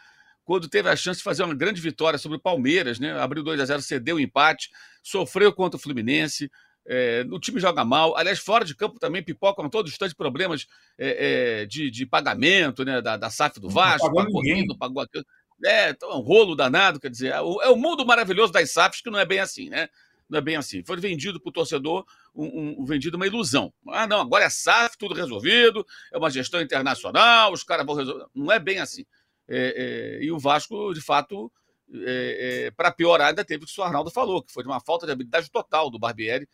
quando teve a chance de fazer uma grande vitória sobre o Palmeiras, né? Abriu 2 a 0 cedeu o empate, sofreu contra o Fluminense. É, o time joga mal. Aliás, fora de campo também pipocam todo instante problemas é, é, de, de, pagamento né? da, da SAF do Vasco, não pagou, não pagou aquilo. É, então é um rolo danado, quer dizer, é o, é o, mundo maravilhoso das SAFs que não é bem assim, né? Não é bem assim. Foi vendido para o torcedor, um, um, vendido uma ilusão. Ah, não, agora é SAF, tudo resolvido, é uma gestão internacional, os caras vão resolver. Não é bem assim. É, é, e o Vasco, de fato, é para piorar, ainda teve o que o Arnaldo falou, que foi de uma falta de habilidade total do Barbieri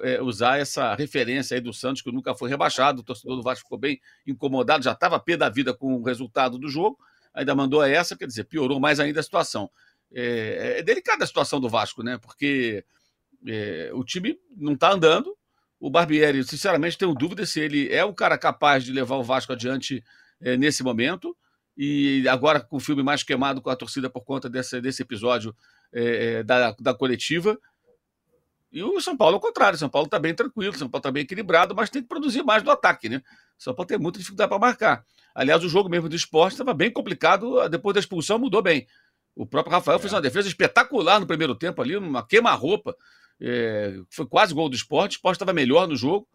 é, usar essa referência aí do Santos, que nunca foi rebaixado. O torcedor do Vasco ficou bem incomodado, já estava pé da vida com o resultado do jogo, ainda mandou essa, quer dizer, piorou mais ainda a situação. É, é delicada a situação do Vasco, né? Porque é, o time não está andando. O Barbieri, sinceramente, tenho dúvida se ele é o cara capaz de levar o Vasco adiante é, nesse momento. E agora com o filme mais queimado com a torcida por conta desse, desse episódio é, é da, da coletiva. E o São Paulo, ao contrário, o São Paulo está bem tranquilo, o São Paulo está bem equilibrado, mas tem que produzir mais do ataque, né? O São Paulo tem muita dificuldade para marcar. Aliás, o jogo mesmo do esporte estava bem complicado, depois da expulsão mudou bem. O próprio Rafael é. fez uma defesa espetacular no primeiro tempo ali, uma queima-roupa. É, foi quase gol do esporte, o esporte estava melhor no jogo.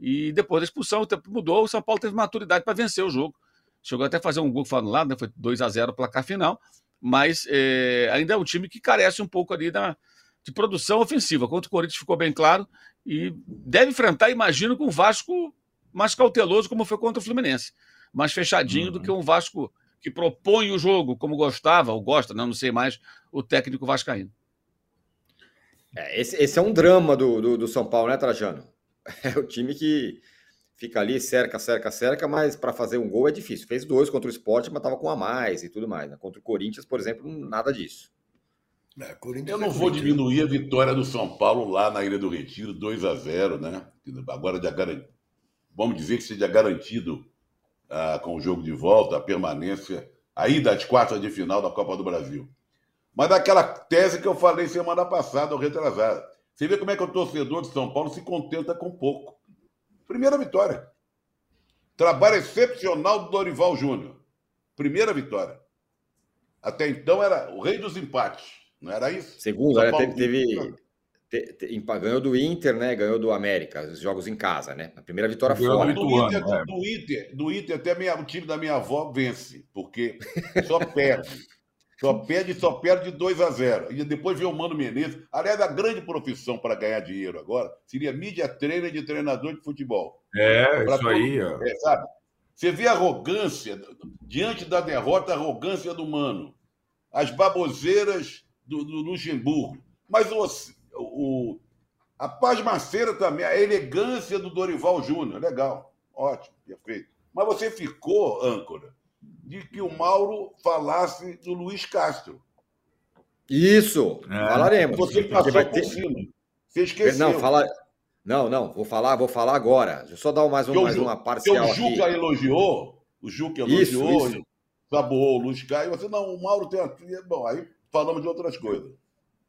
E depois da expulsão, o tempo mudou, o São Paulo teve maturidade para vencer o jogo. Chegou até a fazer um gol falando né? Foi 2 a 0 o placar final. Mas é, ainda é um time que carece um pouco ali da, de produção ofensiva. Contra o Corinthians ficou bem claro. E deve enfrentar, imagino, com o Vasco mais cauteloso, como foi contra o Fluminense. Mais fechadinho uhum. do que um Vasco que propõe o jogo como gostava, ou gosta, não, não sei mais, o técnico Vascaíno. É, esse, esse, é um drama do, do, do, São Paulo, né, Trajano? É o time que fica ali, cerca, cerca, cerca, mas para fazer um gol é difícil. Fez dois contra o Sport, mas estava com a mais e tudo mais. Né? Contra o Corinthians, por exemplo, nada disso. É, eu não é vou diminuir a vitória do São Paulo lá na Ilha do Retiro, 2 a 0 né? Agora já vamos dizer que seja garantido ah, com o jogo de volta, a permanência, a ida às quartas de final da Copa do Brasil. Mas daquela tese que eu falei semana passada, ou retrasada. Você vê como é que o torcedor de São Paulo se contenta com pouco. Primeira vitória. Trabalho excepcional do Dorival Júnior. Primeira vitória. Até então era o rei dos empates, não era isso? Segunda, né? Teve, teve, te, te, ganhou do Inter, né? Ganhou do América, os jogos em casa, né? A primeira vitória fora. Do, do, Inter, é. do, Inter, do Inter, até minha, o time da minha avó vence, porque só perde. Só perde, só perde de 2 a 0. E depois vem o Mano Menezes. Aliás, a grande profissão para ganhar dinheiro agora seria mídia trainer de treinador de futebol. É, pra isso todo... aí. Ó. É, sabe? Você vê a arrogância, diante da derrota, a arrogância do Mano. As baboseiras do, do Luxemburgo. Mas o, o, a pasmaceira também, a elegância do Dorival Júnior. Legal, ótimo, perfeito. Mas você ficou, âncora, de que o Mauro falasse do Luiz Castro. Isso, é. falaremos. Você passou vai ter... cima. Você esqueceu. Não, fala... não, não, vou falar, vou falar agora. Deixa eu só dar mais, um, mais uma parcial o Juca aqui. elogiou, o Juca elogiou, isso, isso. saboou o Luiz Castro. Você, não, o Mauro tem... Bom, aí falamos de outras coisas.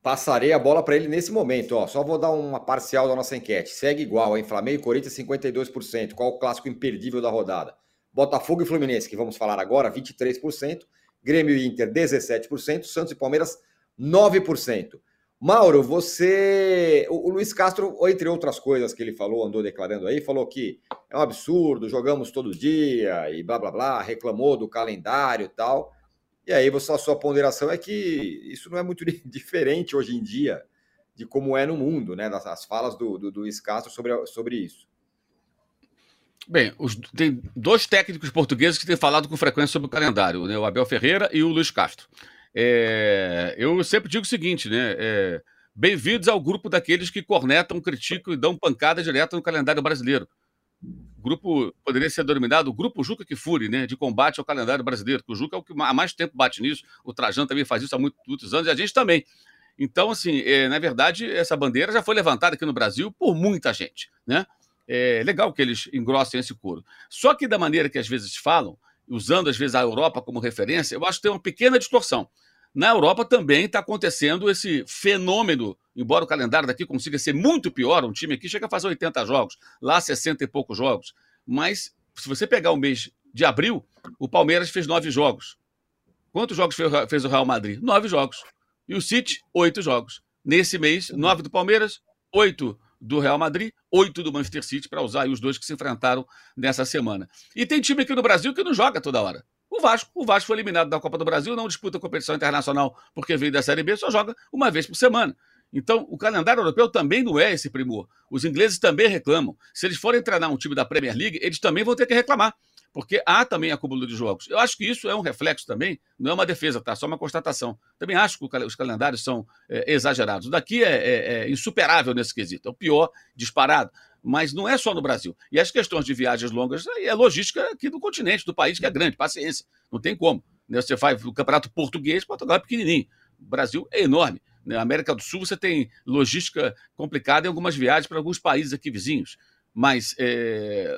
Passarei a bola para ele nesse momento. Ó. Só vou dar uma parcial da nossa enquete. Segue igual, hein? Flamengo e Corinthians, 52%. Qual o clássico imperdível da rodada? Botafogo e Fluminense, que vamos falar agora, 23%. Grêmio e Inter, 17%. Santos e Palmeiras, 9%. Mauro, você. O, Luiz Castro, entre outras coisas que ele falou, andou declarando aí, falou que é um absurdo, jogamos todo dia e blá blá blá, reclamou do calendário e tal. E aí, você, a sua ponderação é que isso não é muito diferente hoje em dia de como é no mundo, né? Das falas do, do, do Castro sobre, sobre isso. Bem, os, tem dois técnicos portugueses que têm falado com frequência sobre o calendário, né? o Abel Ferreira e o Luiz Castro. É, eu sempre digo o seguinte, né? É, Bem-vindos ao grupo daqueles que cornetam, criticam e dão pancada direta no calendário brasileiro. Grupo poderia ser denominado o Grupo Juca Kifuri, né? De combate ao calendário brasileiro, porque o Juca é o que há mais tempo bate nisso, o Trajano também faz isso há muitos, muitos anos e a gente também. Então, assim, é, na verdade, essa bandeira já foi levantada aqui no Brasil por muita gente, né? é legal que eles engrossem esse couro. Só que da maneira que às vezes falam, usando às vezes a Europa como referência, eu acho que tem uma pequena distorção. Na Europa também está acontecendo esse fenômeno, embora o calendário daqui consiga ser muito pior, um time aqui chega a fazer 80 jogos, lá 60 e poucos jogos. Mas se você pegar o mês de abril, o Palmeiras fez nove jogos. Quantos jogos fez o Real Madrid? Nove jogos. E o City, oito jogos. Nesse mês, nove do Palmeiras, oito do Real Madrid, oito do Manchester City, para usar os dois que se enfrentaram nessa semana. E tem time aqui no Brasil que não joga toda hora. O Vasco, o Vasco foi eliminado da Copa do Brasil, não disputa competição internacional porque veio da Série B, só joga uma vez por semana. Então, o calendário europeu também não é esse primor. Os ingleses também reclamam. Se eles forem treinar um time da Premier League, eles também vão ter que reclamar. porque há também acúmulo de jogos. Eu acho que isso é um reflexo também, não é uma defesa, tá? Só uma constatação. Também acho que os calendários são é, exagerados. O daqui é, é, é, insuperável nesse quesito, é o pior disparado. Mas não é só no Brasil. E as questões de viagens longas é logística aqui do continente, do país, que é grande, paciência. Não tem como. Né? Você faz o campeonato português, Portugal é pequenininho. O Brasil é enorme. Na América do Sul, você tem logística complicada em algumas viagens para alguns países aqui vizinhos. Mas é,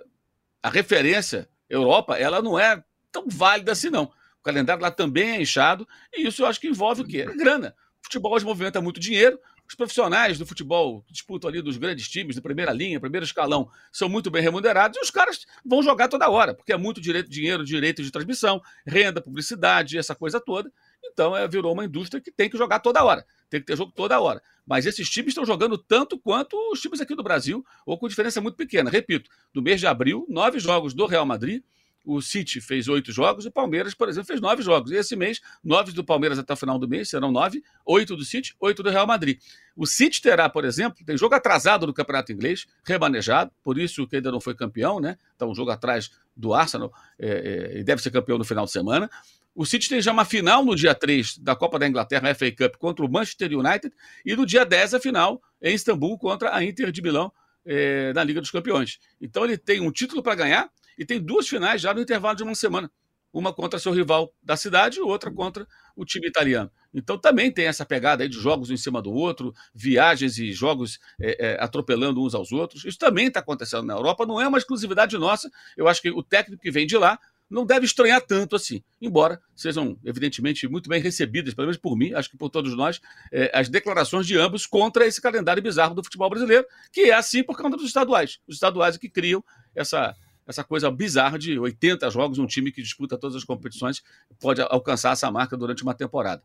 a referência Europa, ela não é tão válida assim, não. O calendário lá também é inchado, e isso eu acho que envolve o quê? É grana. O futebol hoje movimenta muito dinheiro, os profissionais do futebol que disputam ali dos grandes times, de primeira linha, primeiro escalão, são muito bem remunerados e os caras vão jogar toda hora, porque é muito direito, dinheiro, direito de transmissão, renda, publicidade, essa coisa toda. Então é, virou uma indústria que tem que jogar toda hora, tem que ter jogo toda hora. Mas esses times estão jogando tanto quanto os times aqui do Brasil, ou com diferença muito pequena. Repito, no mês de abril, nove jogos do Real Madrid, o City fez oito jogos, o Palmeiras, por exemplo, fez nove jogos. E esse mês, nove do Palmeiras até o final do mês, serão nove, oito do City, oito do Real Madrid. O City terá, por exemplo, tem jogo atrasado no Campeonato Inglês, remanejado, por isso que ainda não foi campeão, né? Está um jogo atrás do Arsenal é, é, e deve ser campeão no final de semana. O City tem já uma final no dia 3 da Copa da Inglaterra, FA Cup, contra o Manchester United, e no dia 10 a final em Istambul contra a Inter de Milão é, na Liga dos Campeões. Então ele tem um título para ganhar e tem duas finais já no intervalo de uma semana. Uma contra seu rival da cidade e outra contra o time italiano. Então também tem essa pegada aí de jogos em cima do outro, viagens e jogos é, é, atropelando uns aos outros. Isso também está acontecendo na Europa, não é uma exclusividade nossa. Eu acho que o técnico que vem de lá não deve estranhar tanto assim, embora sejam, evidentemente, muito bem recebidas, pelo menos por mim, acho que por todos nós, é, as declarações de ambos contra esse calendário bizarro do futebol brasileiro, que é assim por causa dos estaduais. Os estaduais é que criam essa, essa coisa bizarra de 80 jogos, um time que disputa todas as competições pode alcançar essa marca durante uma temporada.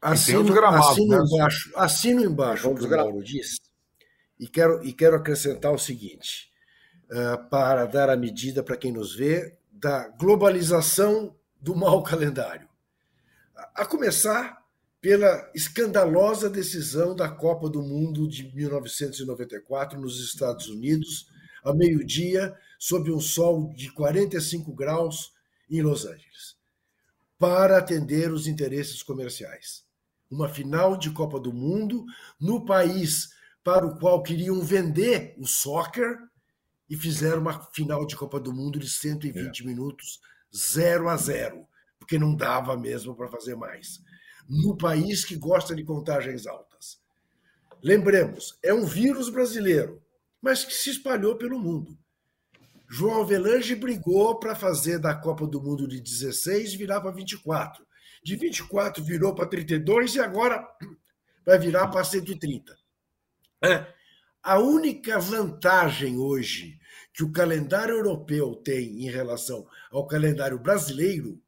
Assino, gramados, assino né? embaixo, assino embaixo o que o Mauro disse, e quero, e quero acrescentar o seguinte, uh, para dar a medida para quem nos vê, da globalização do mau calendário. A começar pela escandalosa decisão da Copa do Mundo de 1994 nos Estados Unidos, a meio-dia, sob um sol de 45 graus em Los Angeles, para atender os interesses comerciais. Uma final de Copa do Mundo no país para o qual queriam vender o soccer e fizeram uma final de Copa do Mundo de 120 é. minutos, 0 a 0, porque não dava mesmo para fazer mais. No país que gosta de contagens altas. Lembremos, é um vírus brasileiro, mas que se espalhou pelo mundo. João Avelange brigou para fazer da Copa do Mundo de 16 virar para 24. De 24 virou para 32 e agora vai virar para 130. É. A única vantagem hoje que o calendário europeu tem em relação ao calendário brasileiro,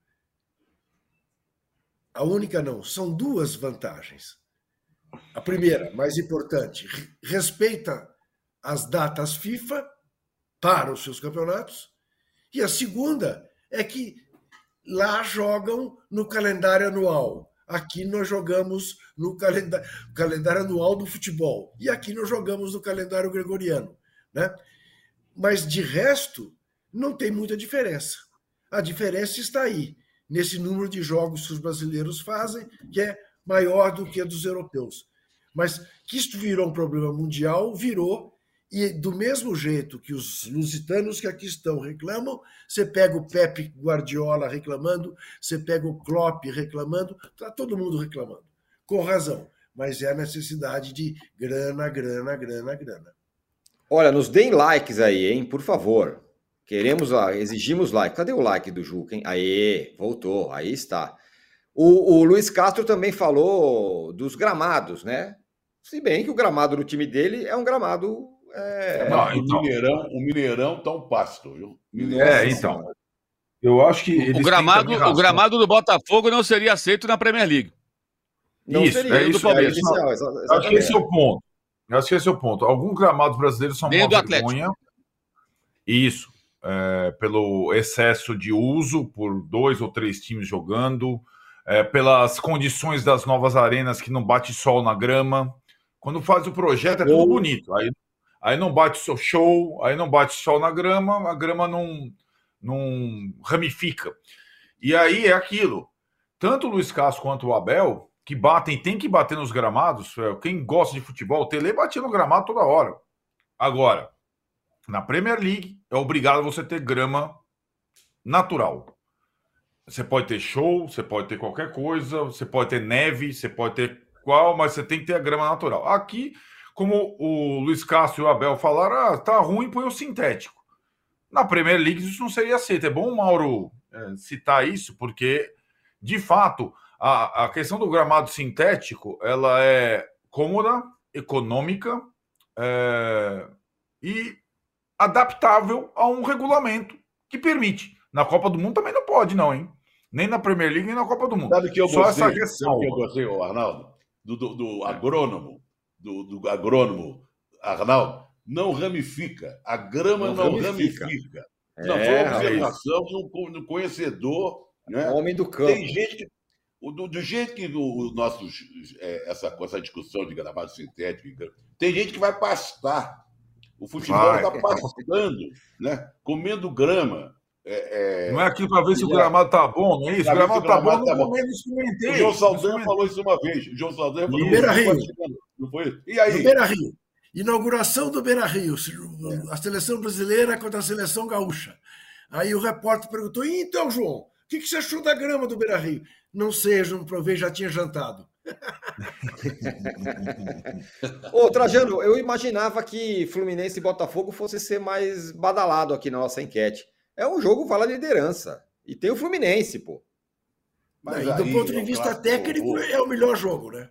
a única não, são duas vantagens. A primeira, mais importante, respeita as datas FIFA para os seus campeonatos. E a segunda é que lá jogam no calendário anual. Aqui nós jogamos no calendário, calendário anual do futebol. E aqui nós jogamos no calendário gregoriano. Né? Mas de resto, não tem muita diferença. A diferença está aí, nesse número de jogos que os brasileiros fazem, que é maior do que a dos europeus. Mas que isto virou um problema mundial, virou, e do mesmo jeito que os lusitanos que aqui estão reclamam, você pega o Pepe Guardiola reclamando, você pega o Klopp reclamando, está todo mundo reclamando. Com razão, mas é a necessidade de grana, grana, grana, grana. Olha, nos deem likes aí, hein, por favor. Queremos lá, exigimos like. Cadê o like do Juca, hein? Aê, voltou, aí está. O, o Luiz Castro também falou dos gramados, né? Se bem que o gramado do time dele é um gramado é... Não, então... o Mineirão, o Mineirão tá um pasto, viu? Mineirão, é, então. Eu acho que o gramado, o gramado do Botafogo não seria aceito na Premier League. Não isso, seria é isso, do Palmeiras. É isso, acho que esse é o ponto. Acho que esse é o ponto. Alguns gramados brasileiros são uma vergonha. Isso. É, pelo excesso de uso por dois ou três times jogando, é, pelas condições das novas arenas que não bate sol na grama. Quando faz o projeto é tudo bonito. Aí Aí não bate seu show, aí não bate sol na grama, a grama não, não ramifica. E aí é aquilo. Tanto o Luiz Castro quanto o Abel, que batem, tem que bater nos gramados. Quem gosta de futebol, o Tele batia no gramado toda hora. Agora, na Premier League, é obrigado você ter grama natural. Você pode ter show, você pode ter qualquer coisa, você pode ter neve, você pode ter qual, mas você tem que ter a grama natural. Aqui, como o Luiz Castro e o Abel falaram, ah, tá ruim, põe o sintético. Na Premier League isso não seria aceito. É bom o Mauro é, citar isso, porque, de fato, a, a questão do gramado sintético, ela é cômoda, econômica é, e adaptável a um regulamento que permite. Na Copa do Mundo também não pode, não, hein? Nem na Premier League, nem na Copa do Mundo. Sabe que eu Só gostei, essa ressalva. que eu gostei, Arnaldo? Do, do, do agrônomo, do, do, agrônomo Arnaldo, não ramifica. A grama não, não ramifica. ramifica. É, não, foi uma observação um, de um conhecedor. Né? Homem do campo. Tem gente que, do, do jeito que o, nosso, é, essa, essa discussão de gramado sintético, tem gente que vai pastar. O futebol está pastando, né? comendo grama. É, é... Não é aquilo para ver se o gramado tá bom, não é isso? O gramado tá bom, tá não experimentei. O João Saldanha falou isso uma vez. O João Saldanha falou no Beira Rio. Não foi E aí? No Beira Rio. Inauguração do Beira Rio. A seleção brasileira contra a seleção gaúcha. Aí o repórter perguntou: então, João, o que, você achou da grama do Beira Rio? Não sei, não provei, já tinha jantado. Ô, Trajano, eu imaginava que Fluminense e Botafogo fosse ser mais badalado aqui na nossa enquete. É um jogo vala liderança. E tem o Fluminense, pô. Mas aí, do ponto de vista técnico, é o melhor jogo, né?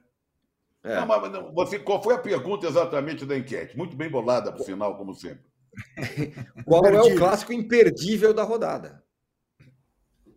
É. Não, mas, não, você, qual foi a pergunta exatamente da enquete? Muito bem bolada, por sinal, como sempre. qual é o clássico imperdível da rodada?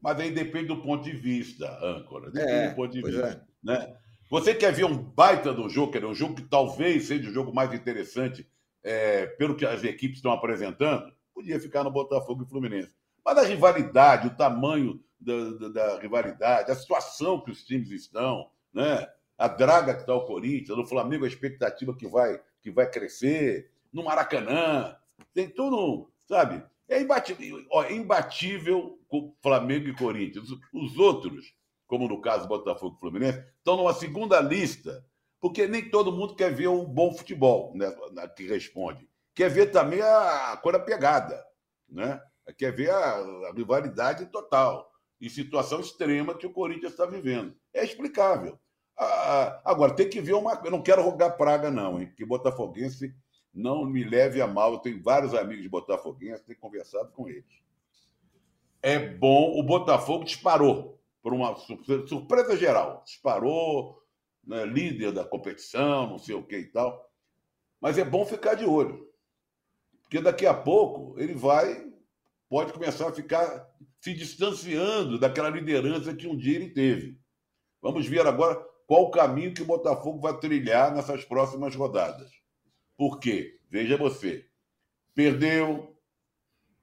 Mas aí depende do ponto de vista, âncora. Depende é, do ponto de vista. É. Né? Você quer ver um baita do jogo, quer um jogo que talvez seja o jogo mais interessante é, pelo que as equipes estão apresentando? Podia ficar no Botafogo e Fluminense. Mas a rivalidade, o tamanho da, da, da rivalidade, a situação que os times estão, né? a draga que está o Corinthians, no Flamengo a expectativa que vai, que vai crescer, no Maracanã, tem tudo, sabe? É imbatível, ó, é imbatível com Flamengo e Corinthians. Os outros, como no caso Botafogo e Fluminense, estão numa segunda lista, porque nem todo mundo quer ver um bom futebol, né, que responde quer ver também a, a cor da pegada, né? quer ver a, a rivalidade total e situação extrema que o Corinthians está vivendo. É explicável. agora, tem que ver uma. Eu não quero rogar praga, não, hein? Que Botafoguense não me leve a mal. Eu tenho vários amigos de Botafoguense, tenho conversado com eles. É bom. O Botafogo disparou por uma surpresa geral. Disparou, né, líder da competição, não sei o que e tal. Mas é bom ficar de olho. Porque daqui a pouco ele vai, pode começar a ficar se distanciando daquela liderança que um dia ele teve. Vamos ver agora qual o caminho que o Botafogo vai trilhar nessas próximas rodadas. Por quê? Veja você. Perdeu,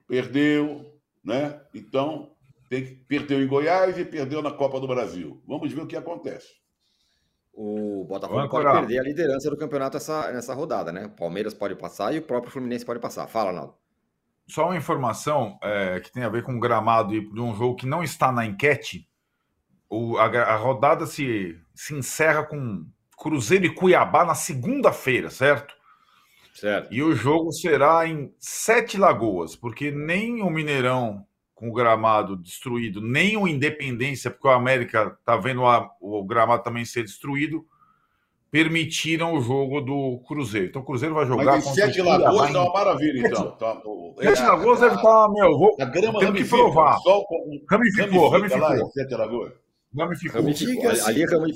perdeu, né? Então, tem que, perdeu em Goiás e perdeu na Copa do Brasil. Vamos ver o que acontece. O Botafogo pode perder a liderança do campeonato essa, nessa rodada, né? O Palmeiras pode passar e o próprio Fluminense pode passar. Fala, Naldo. Só uma informação é, que tem a ver com o gramado de um jogo que não está na enquete. O, a, a rodada se, se encerra com Cruzeiro e Cuiabá na segunda-feira, certo? Certo. E o jogo será em Sete Lagoas, porque nem o Mineirão com o gramado destruído, nem o Independência, porque o América está vendo a, o gramado também ser destruído, permitiram o jogo do Cruzeiro. Então o Cruzeiro vai jogar Mas contra Sete Lagoas tá uma maravilha, então. Tá, Sete Lagoas deve estar, tá, meu, vou, a grama tem que provar. Sol, ramificou, ramificou. Lá, Sete Lagoas. Ramificou. Diga-se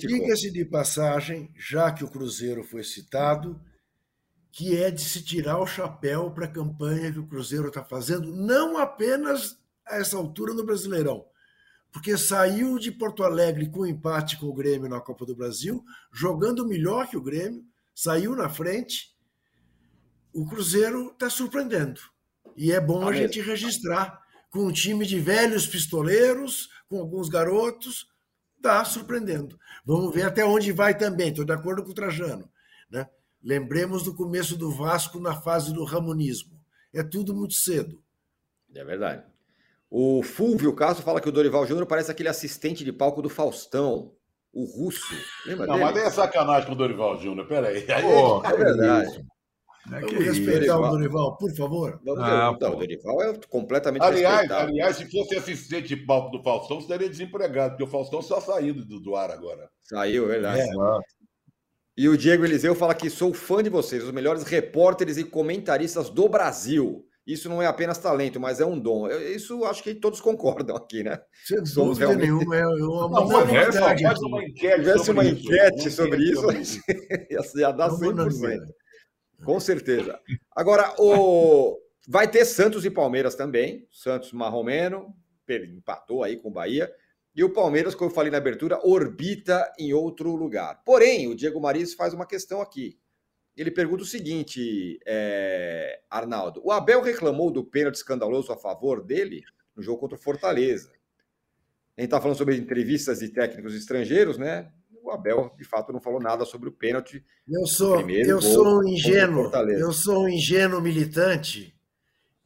diga de passagem, já que o Cruzeiro foi citado, que é de se tirar o chapéu para a campanha que o Cruzeiro está fazendo, não apenas a essa altura no Brasileirão. Porque saiu de Porto Alegre com empate com o Grêmio na Copa do Brasil, jogando melhor que o Grêmio, saiu na frente. O Cruzeiro está surpreendendo. E é bom a gente registrar com um time de velhos pistoleiros, com alguns garotos, está surpreendendo. Vamos ver até onde vai também, estou de acordo com o Trajano. Né? Lembremos do começo do Vasco na fase do Ramonismo. É tudo muito cedo. É verdade. O Fulvio Castro fala que o Dorival Júnior parece aquele assistente de palco do Faustão, o russo. Lembra não, dele? mas é sacanagem com o Dorival Júnior, peraí. Pô, é verdade. É Vamos respeitar o Dorival, por favor. Vamos ah, então, o Dorival é completamente aliás, aliás, se fosse assistente de palco do Faustão, você estaria desempregado, porque o Faustão só saiu do, do ar agora. Saiu, é verdade. É. E o Diego Eliseu fala que sou fã de vocês, os melhores repórteres e comentaristas do Brasil. Isso não é apenas talento, mas é um dom. Isso acho que todos concordam aqui, né? Sem Somos realmente... nenhuma. Eu, eu não, uma, uma enquete. Se tivesse uma enquete sobre isso, sobre isso ia dar 100%. Com certeza. Agora, o... vai ter Santos e Palmeiras também. Santos Marromeno, empatou aí com o Bahia. E o Palmeiras, como eu falei na abertura, orbita em outro lugar. Porém, o Diego Maris faz uma questão aqui. Ele pergunta o seguinte, é... Arnaldo: o Abel reclamou do pênalti escandaloso a favor dele no jogo contra o Fortaleza. A gente está falando sobre entrevistas de técnicos estrangeiros, né? O Abel, de fato, não falou nada sobre o pênalti. Eu sou, eu sou um ingênuo, eu sou um ingênuo militante.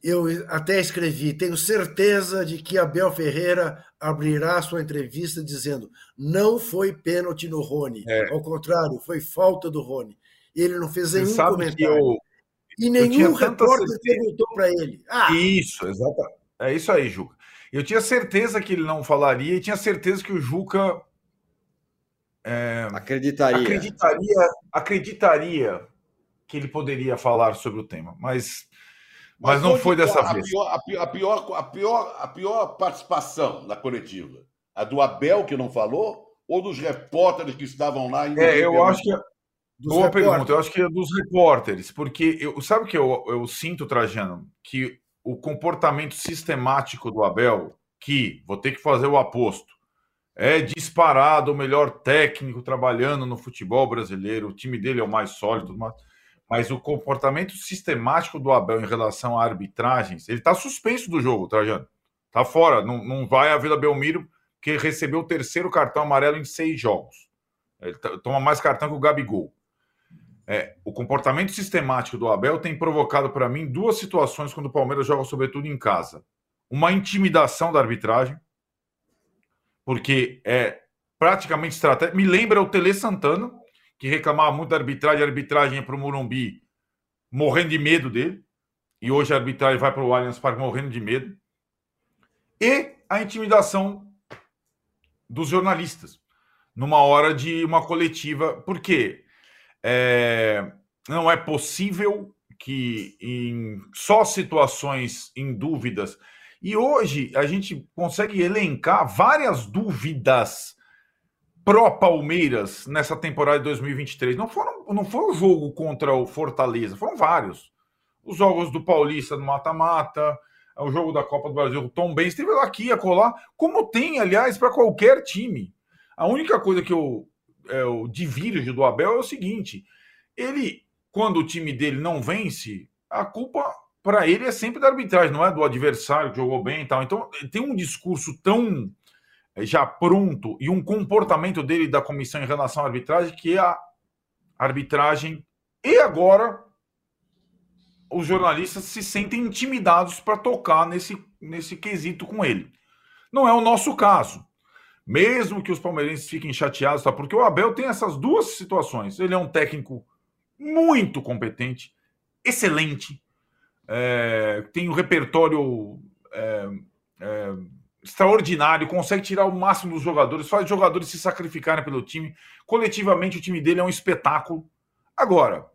Eu até escrevi, tenho certeza de que Abel Ferreira abrirá sua entrevista dizendo: não foi pênalti no Rony. É. Ao contrário, foi falta do Rony. Ele não fez nenhum comentário. Eu, e nenhum repórter certeza... perguntou para ele. Ah, isso, exatamente. É isso aí, Juca. Eu tinha certeza que ele não falaria e tinha certeza que o Juca é, acreditaria. acreditaria acreditaria que ele poderia falar sobre o tema, mas mas, mas não foi dessa a vez. Pior, a, pior, a, pior, a, pior, a pior participação na coletiva? A do Abel, que não falou, ou dos repórteres que estavam lá? É, eu acho que. Boa pergunta, eu acho que é dos repórteres, porque eu, sabe o que eu, eu sinto, Trajano? Que o comportamento sistemático do Abel, que vou ter que fazer o aposto, é disparado o melhor técnico trabalhando no futebol brasileiro, o time dele é o mais sólido, mas mas o comportamento sistemático do Abel em relação a arbitragens, ele está suspenso do jogo, Trajano. Está fora, não, não vai a Vila Belmiro, que recebeu o terceiro cartão amarelo em seis jogos. Ele toma mais cartão que o Gabigol. É, o comportamento sistemático do Abel tem provocado para mim duas situações quando o Palmeiras joga, sobretudo em casa. Uma intimidação da arbitragem, porque é praticamente estratégia. Me lembra o Tele Santana, que reclamava muito da arbitragem, a arbitragem para o Morumbi, morrendo de medo dele. E hoje a arbitragem vai para o Allianz Parque morrendo de medo. E a intimidação dos jornalistas numa hora de uma coletiva. Por quê? É, não é possível que em só situações em dúvidas. E hoje a gente consegue elencar várias dúvidas pró-Palmeiras nessa temporada de 2023. Não, foram, não foi o jogo contra o Fortaleza, foram vários. Os jogos do Paulista no mata-mata, o jogo da Copa do Brasil, o Tom Benz, esteve aqui a colar, como tem, aliás, para qualquer time. A única coisa que eu, é, eu divirjo do Abel é o seguinte: ele, quando o time dele não vence, a culpa para ele é sempre da arbitragem, não é do adversário que jogou bem e tal. Então, tem um discurso tão já pronto e um comportamento dele da comissão em relação à arbitragem, que é a arbitragem. E agora os jornalistas se sentem intimidados para tocar nesse, nesse quesito com ele. Não é o nosso caso. Mesmo que os palmeirenses fiquem chateados, tá? porque o Abel tem essas duas situações. Ele é um técnico muito competente, excelente, é, tem um repertório é, é, extraordinário, consegue tirar o máximo dos jogadores, faz os jogadores se sacrificarem pelo time. Coletivamente, o time dele é um espetáculo. Agora,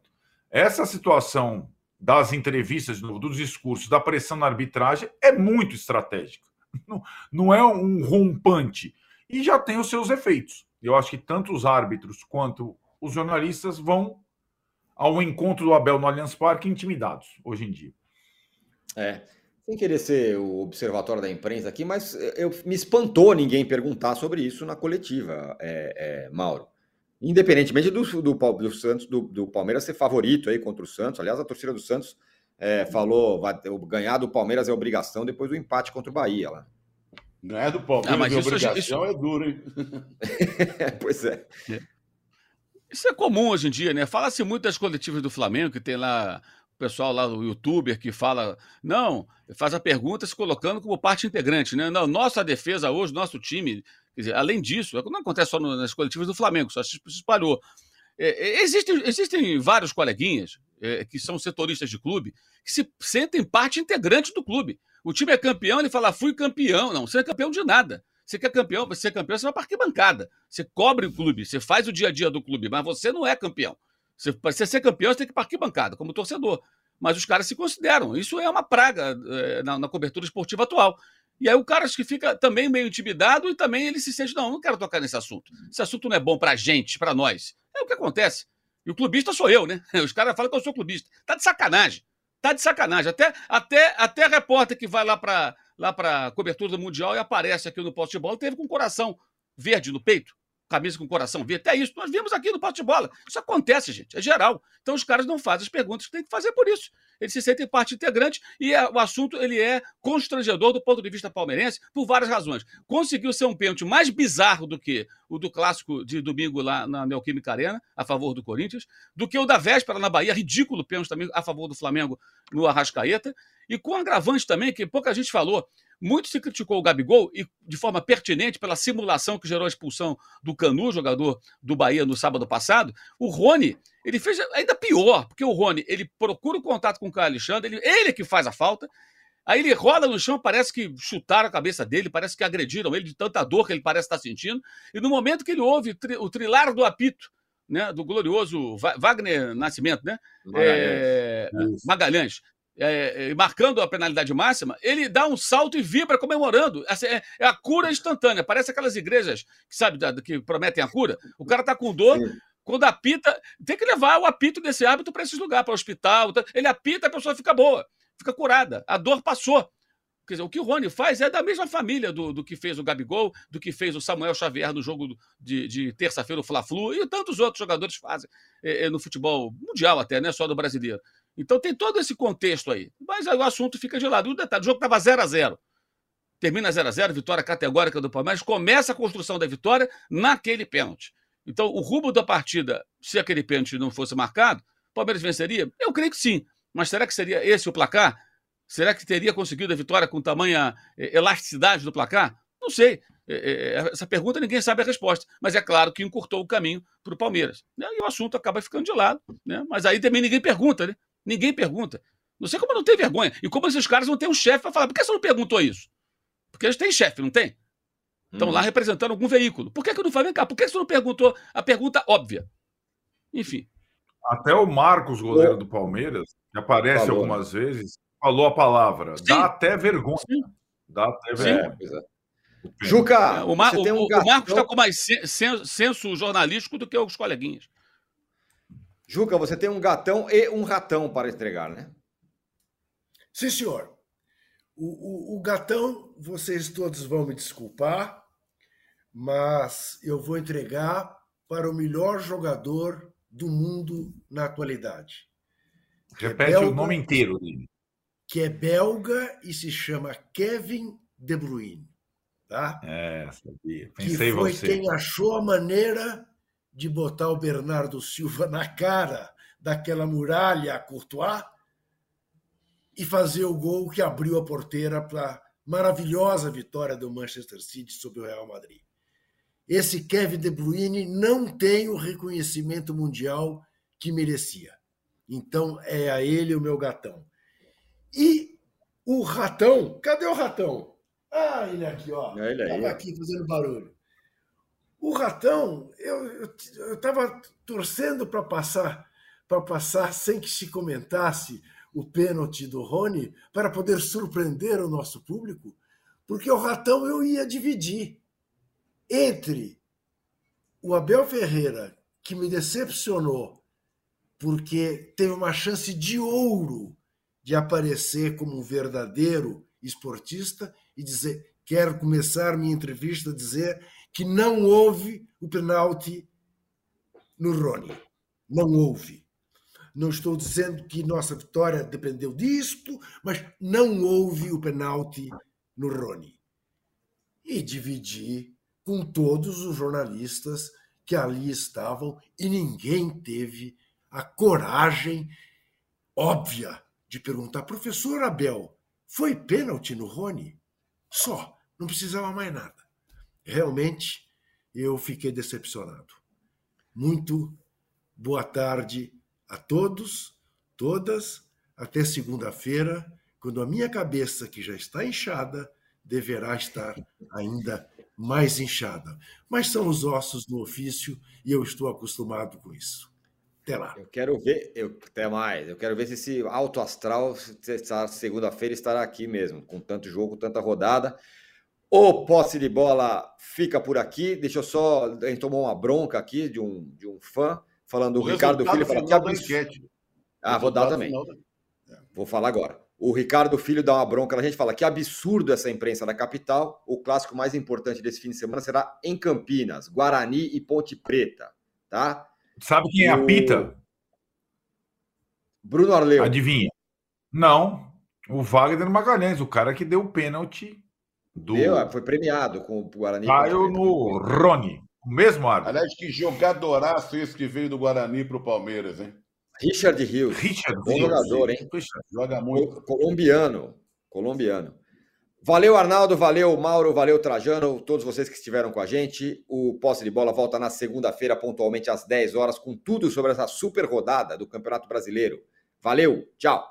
essa situação das entrevistas, dos discursos, da pressão na arbitragem é muito estratégica. Não, não é um rompante. E já tem os seus efeitos. Eu acho que tanto os árbitros quanto os jornalistas vão ao encontro do Abel no Allianz Parque intimidados hoje em dia. É sem querer ser o observatório da imprensa aqui, mas eu, me espantou ninguém perguntar sobre isso na coletiva, é, é, Mauro. Independentemente do, do, do Santos, do, do, Palmeiras ser favorito aí contra o Santos. Aliás, a torcida do Santos é, falou: vai, ganhar do Palmeiras é obrigação depois do empate contra o Bahia lá. Ganhar do Palmeiras ah, mas é isso, obrigação isso... é duro, hein? pois é. Isso é comum hoje em dia, né? Fala-se muito das coletivas do Flamengo, que tem lá pessoal lá, o youtuber que fala, não, faz a pergunta se colocando como parte integrante, né? Não, nossa defesa hoje, nosso time, dizer, além disso, não acontece só nas coletivas do Flamengo, só se espalhou. É, é, existem, existem vários coleguinhas é, que são setoristas de clube que se sentem parte integrante do clube. O time é campeão, ele fala, fui campeão. Não, você é campeão de nada. Você quer campeão, você é campeão, você vai para arquibancada. Você cobre o clube, você faz o dia a dia do clube, mas você não é campeão. Para você ser campeão, você tem que ir para arquibancada, como torcedor. Mas os caras se consideram. Isso é uma praga é, na, na, cobertura esportiva atual. E aí o cara acho que fica também meio intimidado e também ele se sente, não, não quero tocar nesse assunto. Esse assunto não é bom para gente, para nós. É o que acontece. E o clubista sou eu, né? Os caras falam que eu sou clubista. Tá de sacanagem. Tá de sacanagem. Até, até, até repórter que vai lá para lá para cobertura do Mundial e aparece aqui no poste de bola, teve com o coração verde no peito camisa com coração verde. Até isso nós vimos aqui no pote de bola. Isso acontece, gente, é geral. Então os caras não fazem as perguntas que tem que fazer por isso. Eles se sentem parte integrante e é, o assunto ele é constrangedor do ponto de vista palmeirense por várias razões. Conseguiu ser um pênalti mais bizarro do que o do clássico de domingo lá na Neoquímica Arena, a favor do Corinthians, do que o da véspera na Bahia, ridículo pênalti também a favor do Flamengo no Arrascaeta, e com agravante também, que pouca gente falou, muito se criticou o Gabigol, e de forma pertinente, pela simulação que gerou a expulsão do Canu, jogador do Bahia, no sábado passado. O Rony, ele fez ainda pior, porque o Rony, ele procura o contato com o Caio Alexandre, ele, ele que faz a falta, aí ele rola no chão, parece que chutaram a cabeça dele, parece que agrediram ele de tanta dor que ele parece estar sentindo, e no momento que ele ouve o trilar do apito, né, do glorioso Wagner Nascimento, né? Magalhães. É, Magalhães é, é, marcando a penalidade máxima, ele dá um salto e vibra comemorando. É, é a cura instantânea. Parece aquelas igrejas que sabe que prometem a cura. O cara está com dor. Sim. Quando apita, tem que levar o apito desse hábito para esses lugares, para o hospital. Ele apita, a pessoa fica boa, fica curada. A dor passou. Quer dizer, o que o Rony faz é da mesma família do, do que fez o Gabigol, do que fez o Samuel Xavier no jogo de, de terça-feira, o Fla-Flu, e tantos outros jogadores fazem é, é, no futebol mundial até, não é só do brasileiro. Então tem todo esse contexto aí. Mas aí o assunto fica de lado. E o detalhe, o jogo estava 0 a 0 Termina 0 a 0 vitória categórica do Palmeiras, começa a construção da vitória naquele pênalti. Então, o rumo da partida, se aquele pênalti não fosse marcado, o Palmeiras venceria? Eu creio que sim. Mas será que seria esse o placar? Será que teria conseguido a vitória com tamanha eh, elasticidade do placar? Não sei. Eh, eh, essa pergunta ninguém sabe a resposta. Mas é claro que encurtou o caminho para o Palmeiras. E o assunto acaba ficando de lado. Né? Mas aí também ninguém pergunta, né? Ninguém pergunta. Não sei como não tem vergonha. E como esses caras não têm um chefe para falar. Por que você não perguntou isso? Porque eles têm chefe, não tem? Estão hum. lá representando algum veículo. Por que, que não falei, cá? Por que você não perguntou a pergunta óbvia? Enfim. Até o Marcos, goleiro do Palmeiras, que aparece falou, algumas vezes, falou a palavra. Sim. Dá até vergonha. Sim. Dá até vergonha. É. Juca, é, o, Mar, o, um o Marcos está com mais senso jornalístico do que os coleguinhas. Juca, você tem um gatão e um ratão para entregar, né? Sim, senhor. O, o, o gatão, vocês todos vão me desculpar, mas eu vou entregar para o melhor jogador do mundo na atualidade. É Repete é belga, o nome inteiro dele. Que é belga e se chama Kevin De Bruyne. Tá? É, sabia. Pensei que foi você. quem achou a maneira de botar o Bernardo Silva na cara daquela muralha a Courtois e fazer o gol que abriu a porteira para a maravilhosa vitória do Manchester City sobre o Real Madrid. Esse Kevin De Bruyne não tem o reconhecimento mundial que merecia. Então é a ele o meu gatão. E o ratão, cadê o ratão? Ah, ele aqui, ó. Ele aí. Estava aqui fazendo barulho. O ratão, eu estava torcendo para passar, para passar sem que se comentasse o pênalti do Rony, para poder surpreender o nosso público, porque o ratão eu ia dividir entre o Abel Ferreira, que me decepcionou, porque teve uma chance de ouro de aparecer como um verdadeiro esportista e dizer: quero começar minha entrevista a dizer que não houve o penalti no Rony. Não houve. Não estou dizendo que nossa vitória dependeu disto, mas não houve o penalti no Rony. E dividi com todos os jornalistas que ali estavam e ninguém teve a coragem. óbvia de perguntar, professor Abel, foi pênalti no Rony? Só, não precisava mais nada. Realmente, eu fiquei decepcionado. Muito boa tarde a todos, todas, até segunda-feira, quando a minha cabeça, que já está inchada, deverá estar ainda mais inchada. Mas são os ossos do ofício e eu estou acostumado com isso. Até lá. Eu quero ver, eu, até mais. Eu quero ver se esse alto astral, segunda-feira, estará aqui mesmo, com tanto jogo, tanta rodada. O posse de bola fica por aqui. Deixa eu só. A gente tomou uma bronca aqui de um, de um fã, falando o, o Ricardo Filho. Fala, que absurdo. Ah, vou dar também. Da... Vou falar agora. O Ricardo Filho dá uma bronca na gente, fala que absurdo essa imprensa da capital. O clássico mais importante desse fim de semana será em Campinas, Guarani e Ponte Preta, tá? Sabe quem é o... a pita? Bruno Arleu. Adivinha? Não, o Wagner Magalhães, o cara que deu o pênalti do. Deu, é, foi premiado com o Guarani. Caiu no Rony, o mesmo árbitro. Aliás, que jogadoraço esse que veio do Guarani para o Palmeiras, hein? Richard Rios. Richard Bom jogador, hein? Joga muito. Colombiano. Colombiano. Valeu, Arnaldo, valeu, Mauro, valeu, Trajano, todos vocês que estiveram com a gente. O Posse de Bola volta na segunda-feira, pontualmente às 10 horas, com tudo sobre essa super rodada do Campeonato Brasileiro. Valeu, tchau!